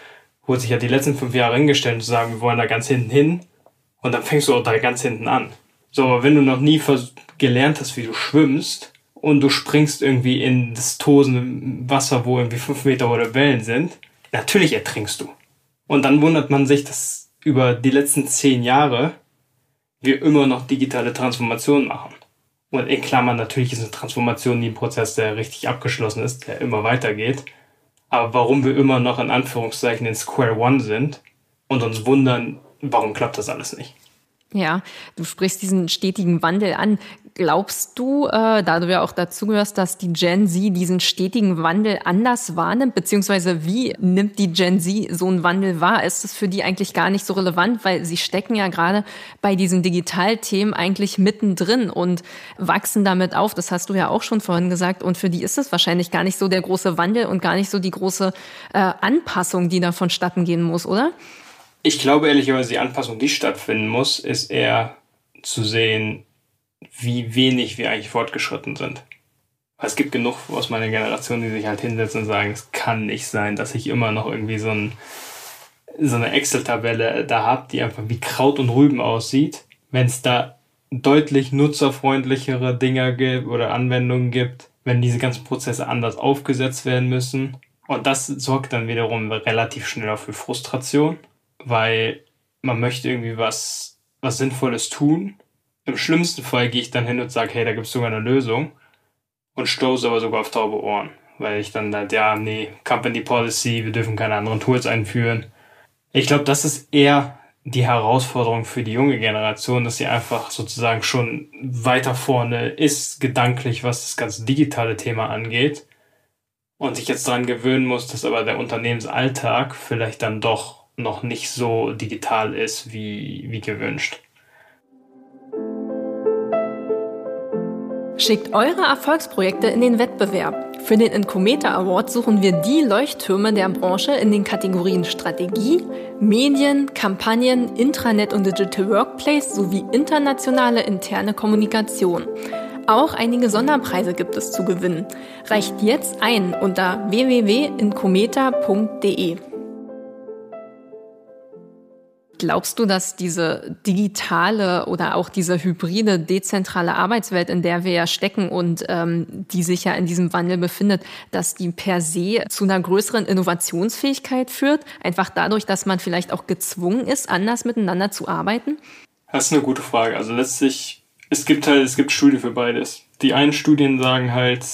wurde sich ja halt die letzten fünf Jahre hingestellt zu sagen, wir wollen da ganz hinten hin und dann fängst du auch da ganz hinten an. So, aber wenn du noch nie gelernt hast, wie du schwimmst und du springst irgendwie in das tosende Wasser, wo irgendwie fünf Meter oder Wellen sind, natürlich ertrinkst du. Und dann wundert man sich, dass über die letzten zehn Jahre wir immer noch digitale Transformationen machen. Und in Klammern natürlich ist eine Transformation nie ein Prozess, der richtig abgeschlossen ist, der immer weitergeht. Aber warum wir immer noch in Anführungszeichen in Square One sind und uns wundern, warum klappt das alles nicht? Ja, du sprichst diesen stetigen Wandel an. Glaubst du, äh, da du ja auch dazu gehörst, dass die Gen Z diesen stetigen Wandel anders wahrnimmt, beziehungsweise wie nimmt die Gen Z so einen Wandel wahr? Ist es für die eigentlich gar nicht so relevant, weil sie stecken ja gerade bei diesen Digitalthemen eigentlich mittendrin und wachsen damit auf. Das hast du ja auch schon vorhin gesagt. Und für die ist es wahrscheinlich gar nicht so der große Wandel und gar nicht so die große äh, Anpassung, die da vonstatten gehen muss, oder? Ich glaube ehrlicherweise, die Anpassung, die stattfinden muss, ist eher zu sehen, wie wenig wir eigentlich fortgeschritten sind. Es gibt genug aus meiner Generation, die sich halt hinsetzen und sagen, es kann nicht sein, dass ich immer noch irgendwie so, ein, so eine Excel-Tabelle da habe, die einfach wie Kraut und Rüben aussieht. Wenn es da deutlich nutzerfreundlichere Dinger gibt oder Anwendungen gibt, wenn diese ganzen Prozesse anders aufgesetzt werden müssen. Und das sorgt dann wiederum relativ schnell für Frustration weil man möchte irgendwie was, was Sinnvolles tun. Im schlimmsten Fall gehe ich dann hin und sage, hey, da gibt es sogar eine Lösung und stoße aber sogar auf taube Ohren, weil ich dann halt, ja, nee, Company Policy, wir dürfen keine anderen Tools einführen. Ich glaube, das ist eher die Herausforderung für die junge Generation, dass sie einfach sozusagen schon weiter vorne ist, gedanklich, was das ganze digitale Thema angeht. Und sich jetzt daran gewöhnen muss, dass aber der Unternehmensalltag vielleicht dann doch noch nicht so digital ist wie, wie gewünscht. Schickt eure Erfolgsprojekte in den Wettbewerb. Für den Incometer Award suchen wir die Leuchttürme der Branche in den Kategorien Strategie, Medien, Kampagnen, Intranet und Digital Workplace sowie internationale interne Kommunikation. Auch einige Sonderpreise gibt es zu gewinnen. Reicht jetzt ein unter www.incometa.de. Glaubst du, dass diese digitale oder auch diese hybride, dezentrale Arbeitswelt, in der wir ja stecken und ähm, die sich ja in diesem Wandel befindet, dass die per se zu einer größeren Innovationsfähigkeit führt? Einfach dadurch, dass man vielleicht auch gezwungen ist, anders miteinander zu arbeiten? Das ist eine gute Frage. Also letztlich, es gibt halt, es gibt Studien für beides. Die einen Studien sagen halt,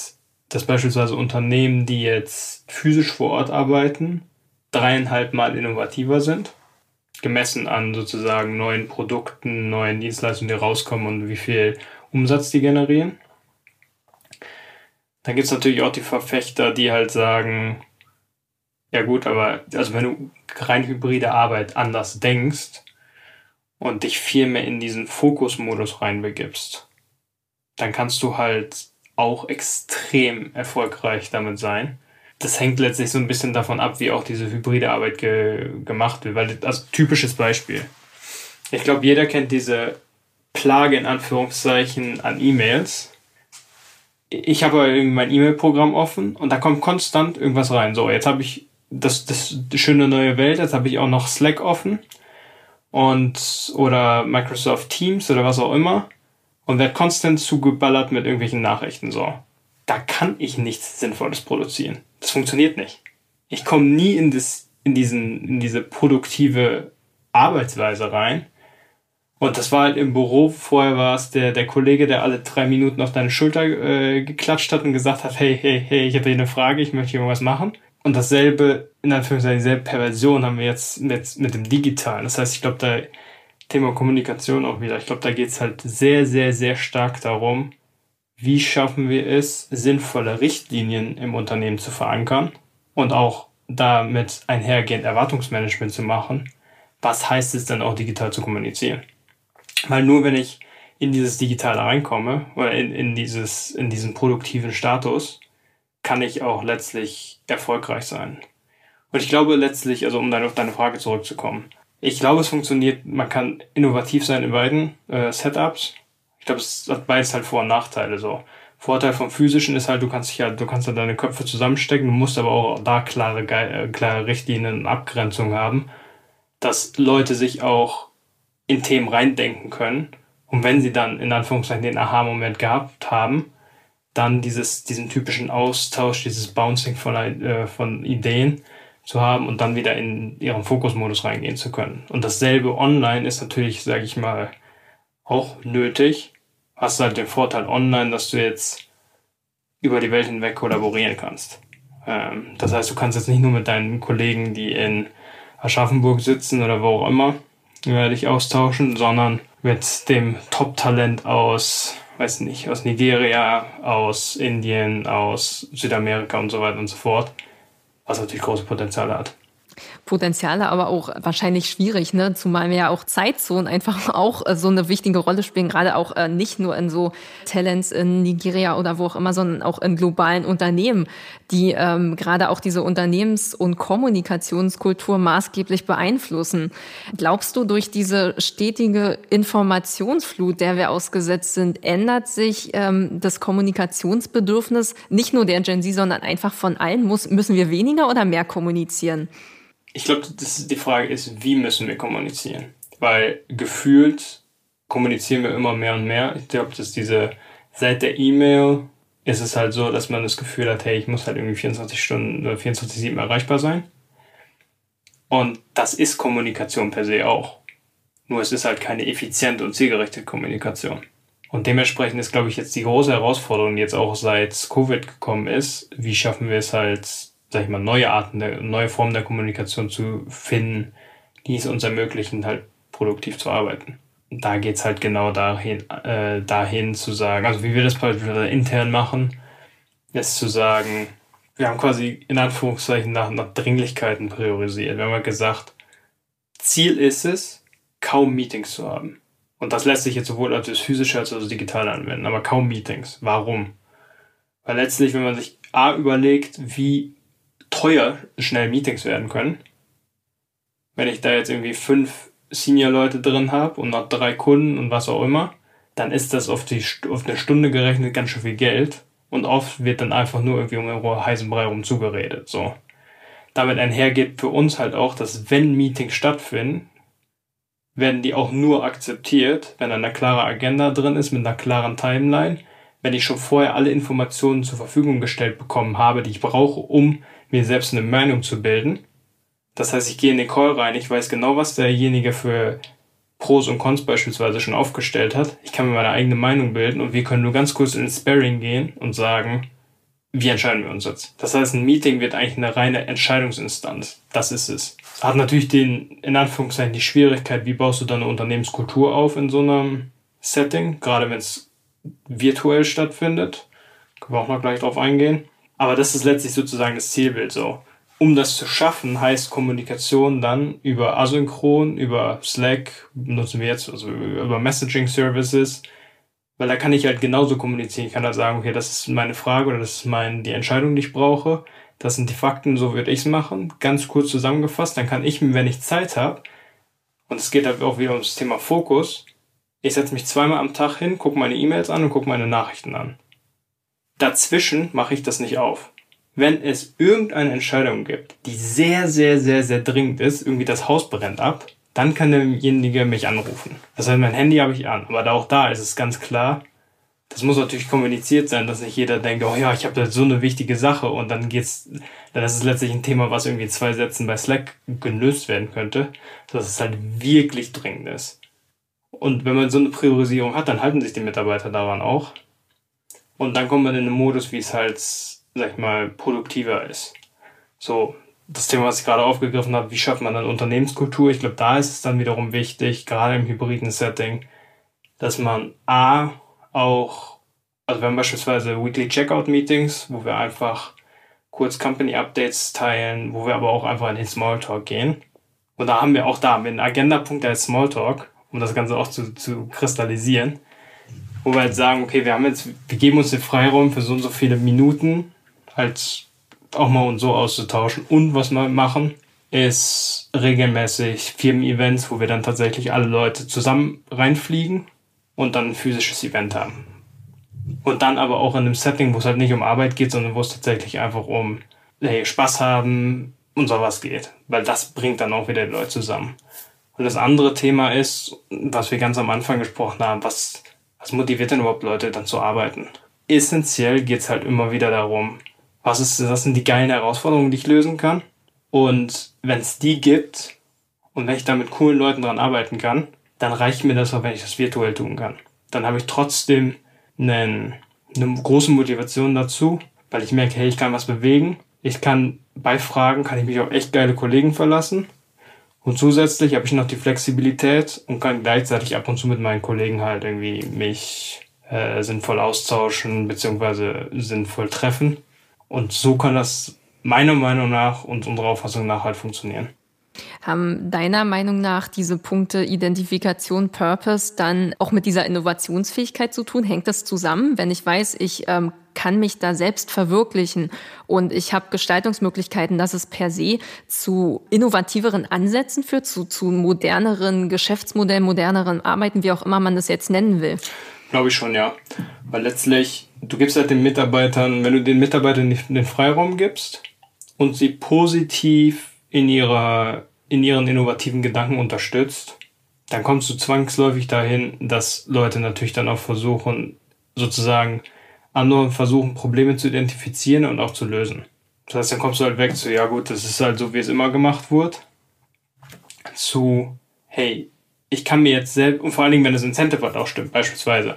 dass beispielsweise Unternehmen, die jetzt physisch vor Ort arbeiten, dreieinhalb Mal innovativer sind gemessen an sozusagen neuen Produkten, neuen Dienstleistungen, die rauskommen und wie viel Umsatz die generieren. Dann gibt es natürlich auch die Verfechter, die halt sagen, ja gut, aber also wenn du rein hybride Arbeit anders denkst und dich viel mehr in diesen Fokusmodus reinbegibst, dann kannst du halt auch extrem erfolgreich damit sein das hängt letztlich so ein bisschen davon ab, wie auch diese hybride Arbeit ge gemacht wird. Weil, also typisches Beispiel. Ich glaube, jeder kennt diese Plage in Anführungszeichen an E-Mails. Ich habe mein E-Mail-Programm offen und da kommt konstant irgendwas rein. So, jetzt habe ich das, das schöne neue Welt, jetzt habe ich auch noch Slack offen und oder Microsoft Teams oder was auch immer und werde konstant zugeballert mit irgendwelchen Nachrichten. So, da kann ich nichts Sinnvolles produzieren. Das funktioniert nicht. Ich komme nie in, das, in, diesen, in diese produktive Arbeitsweise rein. Und das war halt im Büro, vorher war es der, der Kollege, der alle drei Minuten auf deine Schulter äh, geklatscht hat und gesagt hat, hey, hey, hey, ich habe hier eine Frage, ich möchte hier irgendwas machen. Und dasselbe, in Anführungszeichen, dieselbe Perversion haben wir jetzt mit, mit dem Digitalen. Das heißt, ich glaube, da Thema Kommunikation auch wieder. Ich glaube, da geht es halt sehr, sehr, sehr stark darum, wie schaffen wir es, sinnvolle Richtlinien im Unternehmen zu verankern und auch damit einhergehend Erwartungsmanagement zu machen. Was heißt es dann auch digital zu kommunizieren? Weil nur wenn ich in dieses Digitale reinkomme oder in, in, dieses, in diesen produktiven Status, kann ich auch letztlich erfolgreich sein. Und ich glaube letztlich, also um dann auf deine Frage zurückzukommen, ich glaube, es funktioniert, man kann innovativ sein in beiden äh, Setups ich glaube, es hat beides halt Vor- und Nachteile so. Vorteil vom physischen ist halt, du kannst dich ja, du kannst ja deine Köpfe zusammenstecken, du musst aber auch da klare, äh, klare Richtlinien und Abgrenzungen haben, dass Leute sich auch in Themen reindenken können. Und wenn sie dann in Anführungszeichen den Aha-Moment gehabt haben, dann dieses, diesen typischen Austausch, dieses Bouncing von, äh, von Ideen zu haben und dann wieder in ihren Fokusmodus reingehen zu können. Und dasselbe online ist natürlich, sage ich mal, auch nötig, hast du halt den Vorteil online, dass du jetzt über die Welt hinweg kollaborieren kannst. Ähm, das heißt, du kannst jetzt nicht nur mit deinen Kollegen, die in Aschaffenburg sitzen oder wo auch immer, äh, dich austauschen, sondern mit dem Top-Talent aus, weiß nicht, aus Nigeria, aus Indien, aus Südamerika und so weiter und so fort, was natürlich große Potenziale hat. Potenziale, aber auch wahrscheinlich schwierig, ne? Zumal wir ja auch Zeitzonen einfach auch äh, so eine wichtige Rolle spielen, gerade auch äh, nicht nur in so Talents in Nigeria oder wo auch immer, sondern auch in globalen Unternehmen, die ähm, gerade auch diese Unternehmens- und Kommunikationskultur maßgeblich beeinflussen. Glaubst du, durch diese stetige Informationsflut, der wir ausgesetzt sind, ändert sich ähm, das Kommunikationsbedürfnis nicht nur der Gen Z, sondern einfach von allen? Muss, müssen wir weniger oder mehr kommunizieren? Ich glaube, die Frage ist, wie müssen wir kommunizieren? Weil gefühlt kommunizieren wir immer mehr und mehr. Ich glaube, dass diese, seit der E-Mail ist es halt so, dass man das Gefühl hat, hey, ich muss halt irgendwie 24 Stunden oder 24-7 erreichbar sein. Und das ist Kommunikation per se auch. Nur es ist halt keine effiziente und zielgerechte Kommunikation. Und dementsprechend ist, glaube ich, jetzt die große Herausforderung, die jetzt auch seit Covid gekommen ist, wie schaffen wir es halt, sag ich mal, neue Arten, der, neue Formen der Kommunikation zu finden, die es uns ermöglichen, halt produktiv zu arbeiten. Da geht es halt genau dahin, äh, dahin zu sagen, also wie wir das intern machen, ist zu sagen, wir haben quasi in Anführungszeichen nach, nach Dringlichkeiten priorisiert. Wir haben halt gesagt, Ziel ist es, kaum Meetings zu haben. Und das lässt sich jetzt sowohl als physisch als auch digital anwenden, aber kaum Meetings. Warum? Weil letztlich, wenn man sich A überlegt, wie teuer schnell Meetings werden können, wenn ich da jetzt irgendwie fünf Senior-Leute drin habe und noch drei Kunden und was auch immer, dann ist das auf, die, auf eine Stunde gerechnet ganz schön viel Geld. Und oft wird dann einfach nur irgendwie um den heißen Brei rum zugeredet. So. Damit einhergeht für uns halt auch, dass wenn Meetings stattfinden, werden die auch nur akzeptiert, wenn eine klare Agenda drin ist mit einer klaren Timeline, wenn ich schon vorher alle Informationen zur Verfügung gestellt bekommen habe, die ich brauche, um mir selbst eine Meinung zu bilden das heißt, ich gehe in den Call rein, ich weiß genau, was derjenige für Pros und Cons beispielsweise schon aufgestellt hat. Ich kann mir meine eigene Meinung bilden und wir können nur ganz kurz ins Sparring gehen und sagen, wie entscheiden wir uns jetzt? Das heißt, ein Meeting wird eigentlich eine reine Entscheidungsinstanz. Das ist es. Hat natürlich den, in Anführungszeichen, die Schwierigkeit, wie baust du dann eine Unternehmenskultur auf in so einem Setting, gerade wenn es virtuell stattfindet. Können wir auch noch gleich drauf eingehen. Aber das ist letztlich sozusagen das Zielbild so um das zu schaffen, heißt Kommunikation dann über Asynchron, über Slack, benutzen wir jetzt, also über Messaging Services, weil da kann ich halt genauso kommunizieren. Ich kann halt sagen, okay, das ist meine Frage oder das ist mein, die Entscheidung, die ich brauche. Das sind die Fakten, so würde ich es machen. Ganz kurz zusammengefasst, dann kann ich, wenn ich Zeit habe, und es geht halt auch wieder ums Thema Fokus, ich setze mich zweimal am Tag hin, gucke meine E-Mails an und gucke meine Nachrichten an. Dazwischen mache ich das nicht auf wenn es irgendeine Entscheidung gibt, die sehr, sehr, sehr, sehr dringend ist, irgendwie das Haus brennt ab, dann kann derjenige mich anrufen. Das heißt, mein Handy habe ich an. Aber auch da ist es ganz klar, das muss natürlich kommuniziert sein, dass nicht jeder denkt, oh ja, ich habe da so eine wichtige Sache und dann geht's, dann ist es letztlich ein Thema, was irgendwie in zwei Sätzen bei Slack gelöst werden könnte, dass es halt wirklich dringend ist. Und wenn man so eine Priorisierung hat, dann halten sich die Mitarbeiter daran auch. Und dann kommt man in einen Modus, wie es halt sag ich mal, produktiver ist. So, das Thema, was ich gerade aufgegriffen habe, wie schafft man dann Unternehmenskultur? Ich glaube, da ist es dann wiederum wichtig, gerade im hybriden Setting, dass man A, auch, also wir haben beispielsweise Weekly Checkout Meetings, wo wir einfach kurz Company Updates teilen, wo wir aber auch einfach in den Smalltalk gehen. Und da haben wir auch da einen Agendapunkt, ist Smalltalk, um das Ganze auch zu, zu kristallisieren, wo wir halt sagen, okay, wir haben jetzt, wir geben uns den Freiraum für so und so viele Minuten, halt auch mal und so auszutauschen. Und was wir machen, ist regelmäßig Firmen-Events, wo wir dann tatsächlich alle Leute zusammen reinfliegen und dann ein physisches Event haben. Und dann aber auch in einem Setting, wo es halt nicht um Arbeit geht, sondern wo es tatsächlich einfach um hey, Spaß haben und sowas geht. Weil das bringt dann auch wieder die Leute zusammen. Und das andere Thema ist, was wir ganz am Anfang gesprochen haben, was, was motiviert denn überhaupt Leute dann zu arbeiten? Essentiell geht es halt immer wieder darum, was, ist, was sind die geilen Herausforderungen, die ich lösen kann. Und wenn es die gibt und wenn ich da mit coolen Leuten dran arbeiten kann, dann reicht mir das auch, wenn ich das virtuell tun kann. Dann habe ich trotzdem einen, eine große Motivation dazu, weil ich merke, hey, ich kann was bewegen. Ich kann bei Fragen, kann ich mich auf echt geile Kollegen verlassen. Und zusätzlich habe ich noch die Flexibilität und kann gleichzeitig ab und zu mit meinen Kollegen halt irgendwie mich äh, sinnvoll austauschen beziehungsweise sinnvoll treffen. Und so kann das meiner Meinung nach und unserer Auffassung nach halt funktionieren. Haben deiner Meinung nach diese Punkte Identifikation, Purpose dann auch mit dieser Innovationsfähigkeit zu tun? Hängt das zusammen? Wenn ich weiß, ich ähm, kann mich da selbst verwirklichen und ich habe Gestaltungsmöglichkeiten, dass es per se zu innovativeren Ansätzen führt, zu, zu moderneren Geschäftsmodellen, moderneren Arbeiten, wie auch immer man das jetzt nennen will? Glaube ich schon, ja. Weil letztlich, du gibst halt den Mitarbeitern, wenn du den Mitarbeitern den Freiraum gibst und sie positiv in ihrer, in ihren innovativen Gedanken unterstützt, dann kommst du zwangsläufig dahin, dass Leute natürlich dann auch versuchen, sozusagen andere versuchen, Probleme zu identifizieren und auch zu lösen. Das heißt, dann kommst du halt weg zu, ja gut, das ist halt so, wie es immer gemacht wurde, zu, hey, ich kann mir jetzt selbst, und vor allen Dingen, wenn das Incentive halt auch stimmt, beispielsweise,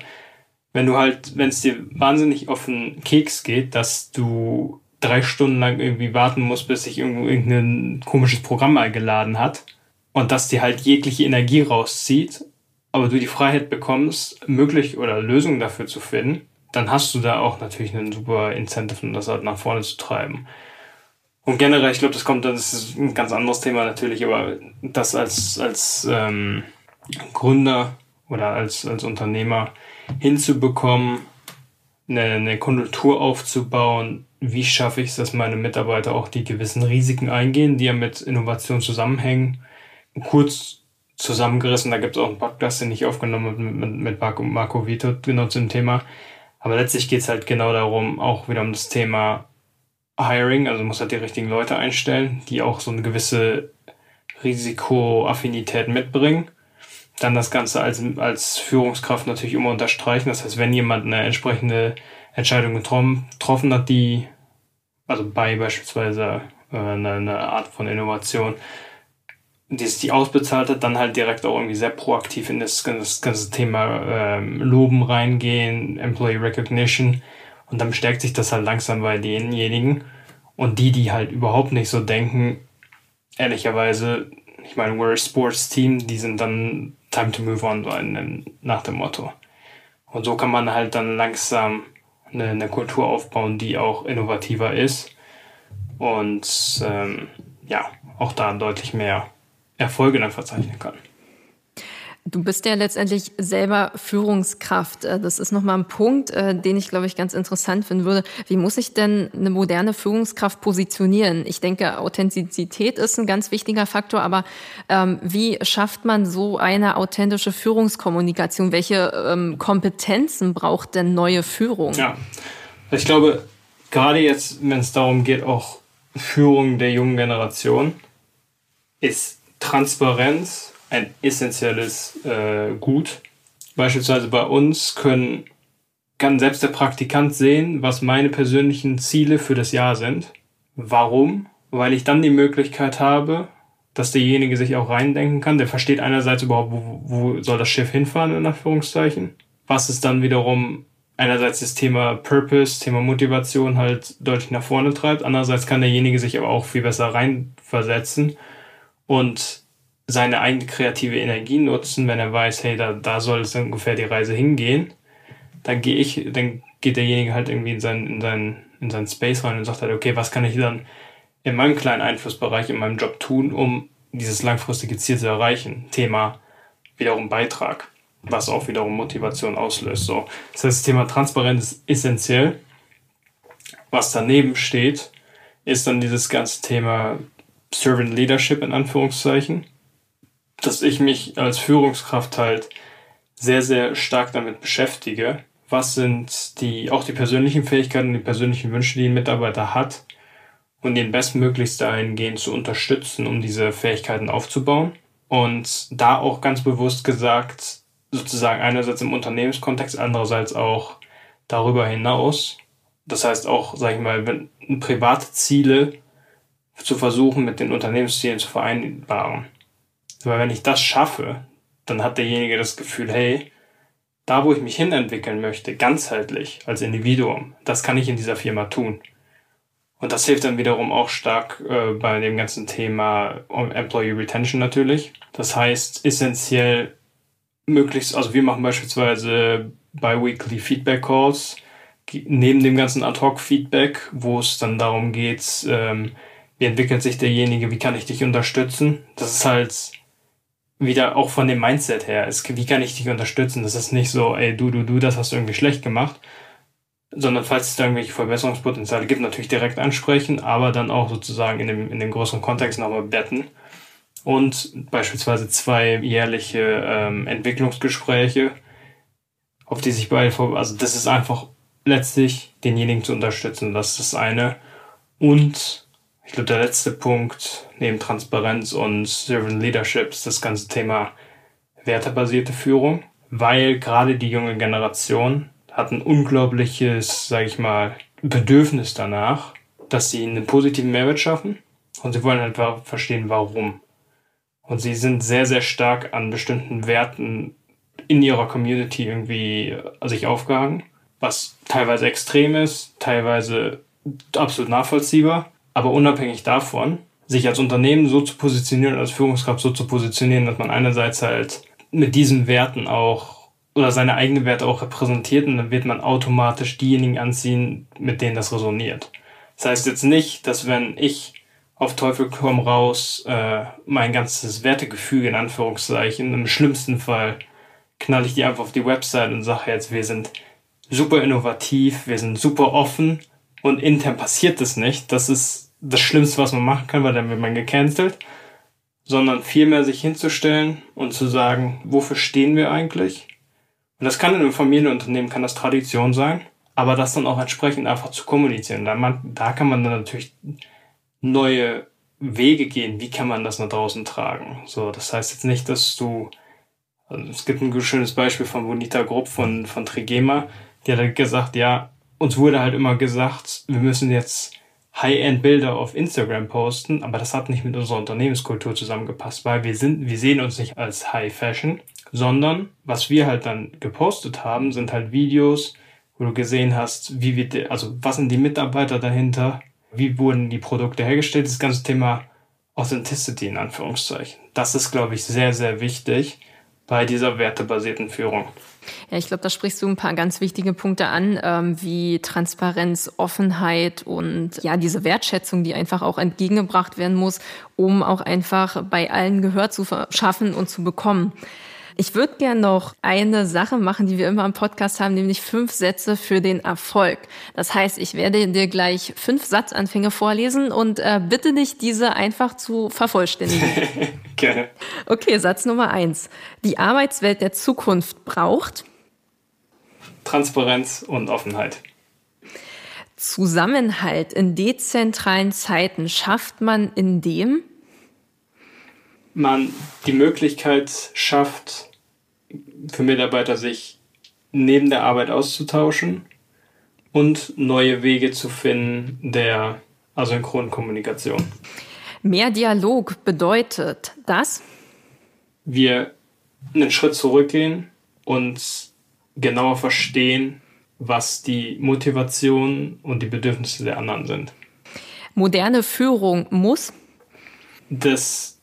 wenn du halt, wenn es dir wahnsinnig auf den Keks geht, dass du drei Stunden lang irgendwie warten musst, bis sich irgendein komisches Programm mal geladen hat und dass dir halt jegliche Energie rauszieht, aber du die Freiheit bekommst, möglich oder Lösungen dafür zu finden, dann hast du da auch natürlich einen super Incentive, um das halt nach vorne zu treiben. Und generell, ich glaube, das kommt, das ist ein ganz anderes Thema natürlich, aber das als, als ähm, Gründer oder als, als Unternehmer hinzubekommen, eine, eine Kultur aufzubauen, wie schaffe ich es, dass meine Mitarbeiter auch die gewissen Risiken eingehen, die ja mit Innovation zusammenhängen. Kurz zusammengerissen, da gibt es auch einen Podcast, den ich aufgenommen habe mit, mit Marco, Marco Vito genau zum Thema. Aber letztlich geht es halt genau darum, auch wieder um das Thema Hiring, also muss halt die richtigen Leute einstellen, die auch so eine gewisse Risikoaffinität mitbringen. Dann das Ganze als, als Führungskraft natürlich immer unterstreichen. Das heißt, wenn jemand eine entsprechende Entscheidung getroffen hat, die, also bei beispielsweise äh, eine, eine Art von Innovation, die es die ausbezahlt hat, dann halt direkt auch irgendwie sehr proaktiv in das, das ganze Thema ähm, Loben reingehen, Employee Recognition und dann stärkt sich das halt langsam bei denjenigen und die, die halt überhaupt nicht so denken, ehrlicherweise, ich meine, we're a sports team, die sind dann time to move on nach dem Motto. Und so kann man halt dann langsam eine, eine Kultur aufbauen, die auch innovativer ist und ähm, ja, auch da deutlich mehr Erfolge dann verzeichnen kann. Du bist ja letztendlich selber Führungskraft. Äh, das ist nochmal ein Punkt, äh, den ich, glaube ich, ganz interessant finden würde. Wie muss sich denn eine moderne Führungskraft positionieren? Ich denke, Authentizität ist ein ganz wichtiger Faktor, aber ähm, wie schafft man so eine authentische Führungskommunikation? Welche ähm, Kompetenzen braucht denn neue Führung? Ja, ich glaube, gerade jetzt, wenn es darum geht, auch Führung der jungen Generation, ist Transparenz ein essentielles äh, Gut. Beispielsweise bei uns können, kann selbst der Praktikant sehen, was meine persönlichen Ziele für das Jahr sind. Warum? Weil ich dann die Möglichkeit habe, dass derjenige sich auch reindenken kann. Der versteht einerseits überhaupt, wo, wo soll das Schiff hinfahren, in Anführungszeichen. Was ist dann wiederum einerseits das Thema Purpose, Thema Motivation halt deutlich nach vorne treibt. Andererseits kann derjenige sich aber auch viel besser reinversetzen und seine eigene kreative Energie nutzen, wenn er weiß, hey, da, da soll es ungefähr die Reise hingehen, dann gehe ich, dann geht derjenige halt irgendwie in seinen, in seinen, in seinen Space rein und sagt halt, okay, was kann ich dann in meinem kleinen Einflussbereich, in meinem Job tun, um dieses langfristige Ziel zu erreichen? Thema wiederum Beitrag, was auch wiederum Motivation auslöst. So. Das heißt, das Thema Transparenz ist essentiell. Was daneben steht, ist dann dieses ganze Thema Servant Leadership in Anführungszeichen, dass ich mich als Führungskraft halt sehr, sehr stark damit beschäftige. Was sind die, auch die persönlichen Fähigkeiten, die persönlichen Wünsche, die ein Mitarbeiter hat und ihn bestmöglichst dahingehend zu unterstützen, um diese Fähigkeiten aufzubauen. Und da auch ganz bewusst gesagt, sozusagen einerseits im Unternehmenskontext, andererseits auch darüber hinaus. Das heißt auch, sag ich mal, wenn private Ziele zu versuchen, mit den Unternehmenszielen zu vereinbaren. Weil wenn ich das schaffe, dann hat derjenige das Gefühl, hey, da wo ich mich hinentwickeln möchte, ganzheitlich als Individuum, das kann ich in dieser Firma tun. Und das hilft dann wiederum auch stark äh, bei dem ganzen Thema Employee Retention natürlich. Das heißt, essentiell möglichst, also wir machen beispielsweise bi-weekly Feedback Calls, neben dem ganzen Ad-Hoc-Feedback, wo es dann darum geht, ähm, wie entwickelt sich derjenige, wie kann ich dich unterstützen. Das ist halt wieder auch von dem Mindset her. Es, wie kann ich dich unterstützen? Das ist nicht so, ey, du, du, du, das hast du irgendwie schlecht gemacht. Sondern falls es da irgendwelche Verbesserungspotenziale gibt, natürlich direkt ansprechen, aber dann auch sozusagen in dem, in dem größeren Kontext nochmal betten. Und beispielsweise zwei jährliche ähm, Entwicklungsgespräche, auf die sich beide vor, also das ist einfach letztlich denjenigen zu unterstützen. Das ist das eine. Und ich glaube, der letzte Punkt neben Transparenz und Servant Leadership ist das ganze Thema wertebasierte Führung, weil gerade die junge Generation hat ein unglaubliches, sage ich mal, Bedürfnis danach, dass sie einen positiven Mehrwert schaffen und sie wollen halt verstehen, warum. Und sie sind sehr, sehr stark an bestimmten Werten in ihrer Community irgendwie sich aufgehangen, was teilweise extrem ist, teilweise absolut nachvollziehbar. Aber unabhängig davon sich als Unternehmen so zu positionieren, als Führungskraft so zu positionieren, dass man einerseits halt mit diesen Werten auch oder seine eigenen Werte auch repräsentiert und dann wird man automatisch diejenigen anziehen, mit denen das resoniert. Das heißt jetzt nicht, dass wenn ich auf Teufel komm raus äh, mein ganzes Wertegefüge in Anführungszeichen, im schlimmsten Fall knall ich die einfach auf die Website und sage jetzt, wir sind super innovativ, wir sind super offen und intern passiert das nicht. Das ist das Schlimmste, was man machen kann, weil dann wird man gecancelt. Sondern vielmehr sich hinzustellen und zu sagen, wofür stehen wir eigentlich? Und das kann in einem Familienunternehmen, kann das Tradition sein, aber das dann auch entsprechend einfach zu kommunizieren. Da, man, da kann man dann natürlich neue Wege gehen. Wie kann man das nach draußen tragen? So, das heißt jetzt nicht, dass du, also es gibt ein schönes Beispiel von Bonita Grupp von, von Trigema, die hat halt gesagt, ja, uns wurde halt immer gesagt, wir müssen jetzt High-End-Bilder auf Instagram posten, aber das hat nicht mit unserer Unternehmenskultur zusammengepasst, weil wir sind, wir sehen uns nicht als High Fashion, sondern was wir halt dann gepostet haben, sind halt Videos, wo du gesehen hast, wie wir, also was sind die Mitarbeiter dahinter, wie wurden die Produkte hergestellt, das ganze Thema Authenticity in Anführungszeichen. Das ist, glaube ich, sehr, sehr wichtig bei dieser wertebasierten Führung. Ja, ich glaube, da sprichst du ein paar ganz wichtige Punkte an, ähm, wie Transparenz, Offenheit und ja, diese Wertschätzung, die einfach auch entgegengebracht werden muss, um auch einfach bei allen Gehör zu verschaffen und zu bekommen. Ich würde gerne noch eine Sache machen, die wir immer im Podcast haben, nämlich fünf Sätze für den Erfolg. Das heißt, ich werde dir gleich fünf Satzanfänge vorlesen und äh, bitte dich, diese einfach zu vervollständigen. Gerne. Okay, Satz Nummer eins. Die Arbeitswelt der Zukunft braucht Transparenz und Offenheit. Zusammenhalt in dezentralen Zeiten schafft man, indem man die Möglichkeit schafft, für Mitarbeiter sich neben der Arbeit auszutauschen und neue Wege zu finden der asynchronen Kommunikation. Mehr Dialog bedeutet dass wir einen Schritt zurückgehen und genauer verstehen, was die Motivation und die Bedürfnisse der anderen sind. Moderne Führung muss das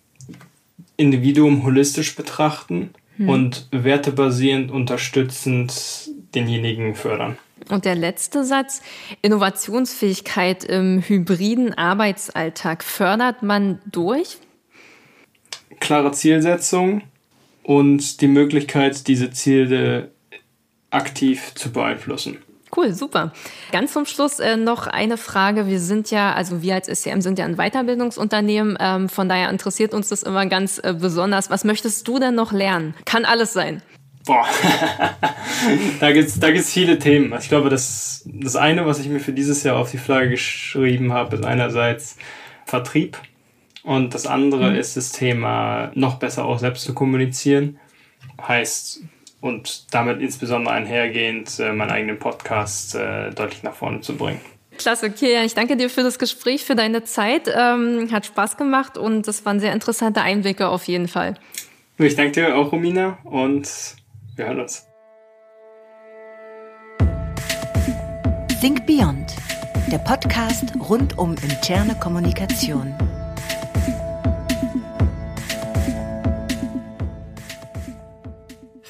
Individuum holistisch betrachten hm. und wertebasierend unterstützend denjenigen fördern. Und der letzte Satz, Innovationsfähigkeit im hybriden Arbeitsalltag fördert man durch? Klare Zielsetzung und die Möglichkeit, diese Ziele aktiv zu beeinflussen. Cool, super. Ganz zum Schluss äh, noch eine Frage. Wir sind ja, also wir als SCM sind ja ein Weiterbildungsunternehmen. Ähm, von daher interessiert uns das immer ganz äh, besonders. Was möchtest du denn noch lernen? Kann alles sein. Boah, da gibt's da gibt's viele Themen. Ich glaube, das, das eine, was ich mir für dieses Jahr auf die Flagge geschrieben habe, ist einerseits Vertrieb und das andere mhm. ist das Thema, noch besser auch selbst zu kommunizieren. Heißt, und damit insbesondere einhergehend äh, meinen eigenen Podcast äh, deutlich nach vorne zu bringen. Klasse, Kilian. Ich danke dir für das Gespräch, für deine Zeit. Ähm, hat Spaß gemacht und das waren sehr interessante Einblicke auf jeden Fall. Ich danke dir auch, Romina, und wir hören uns. Think Beyond, der Podcast rund um interne Kommunikation.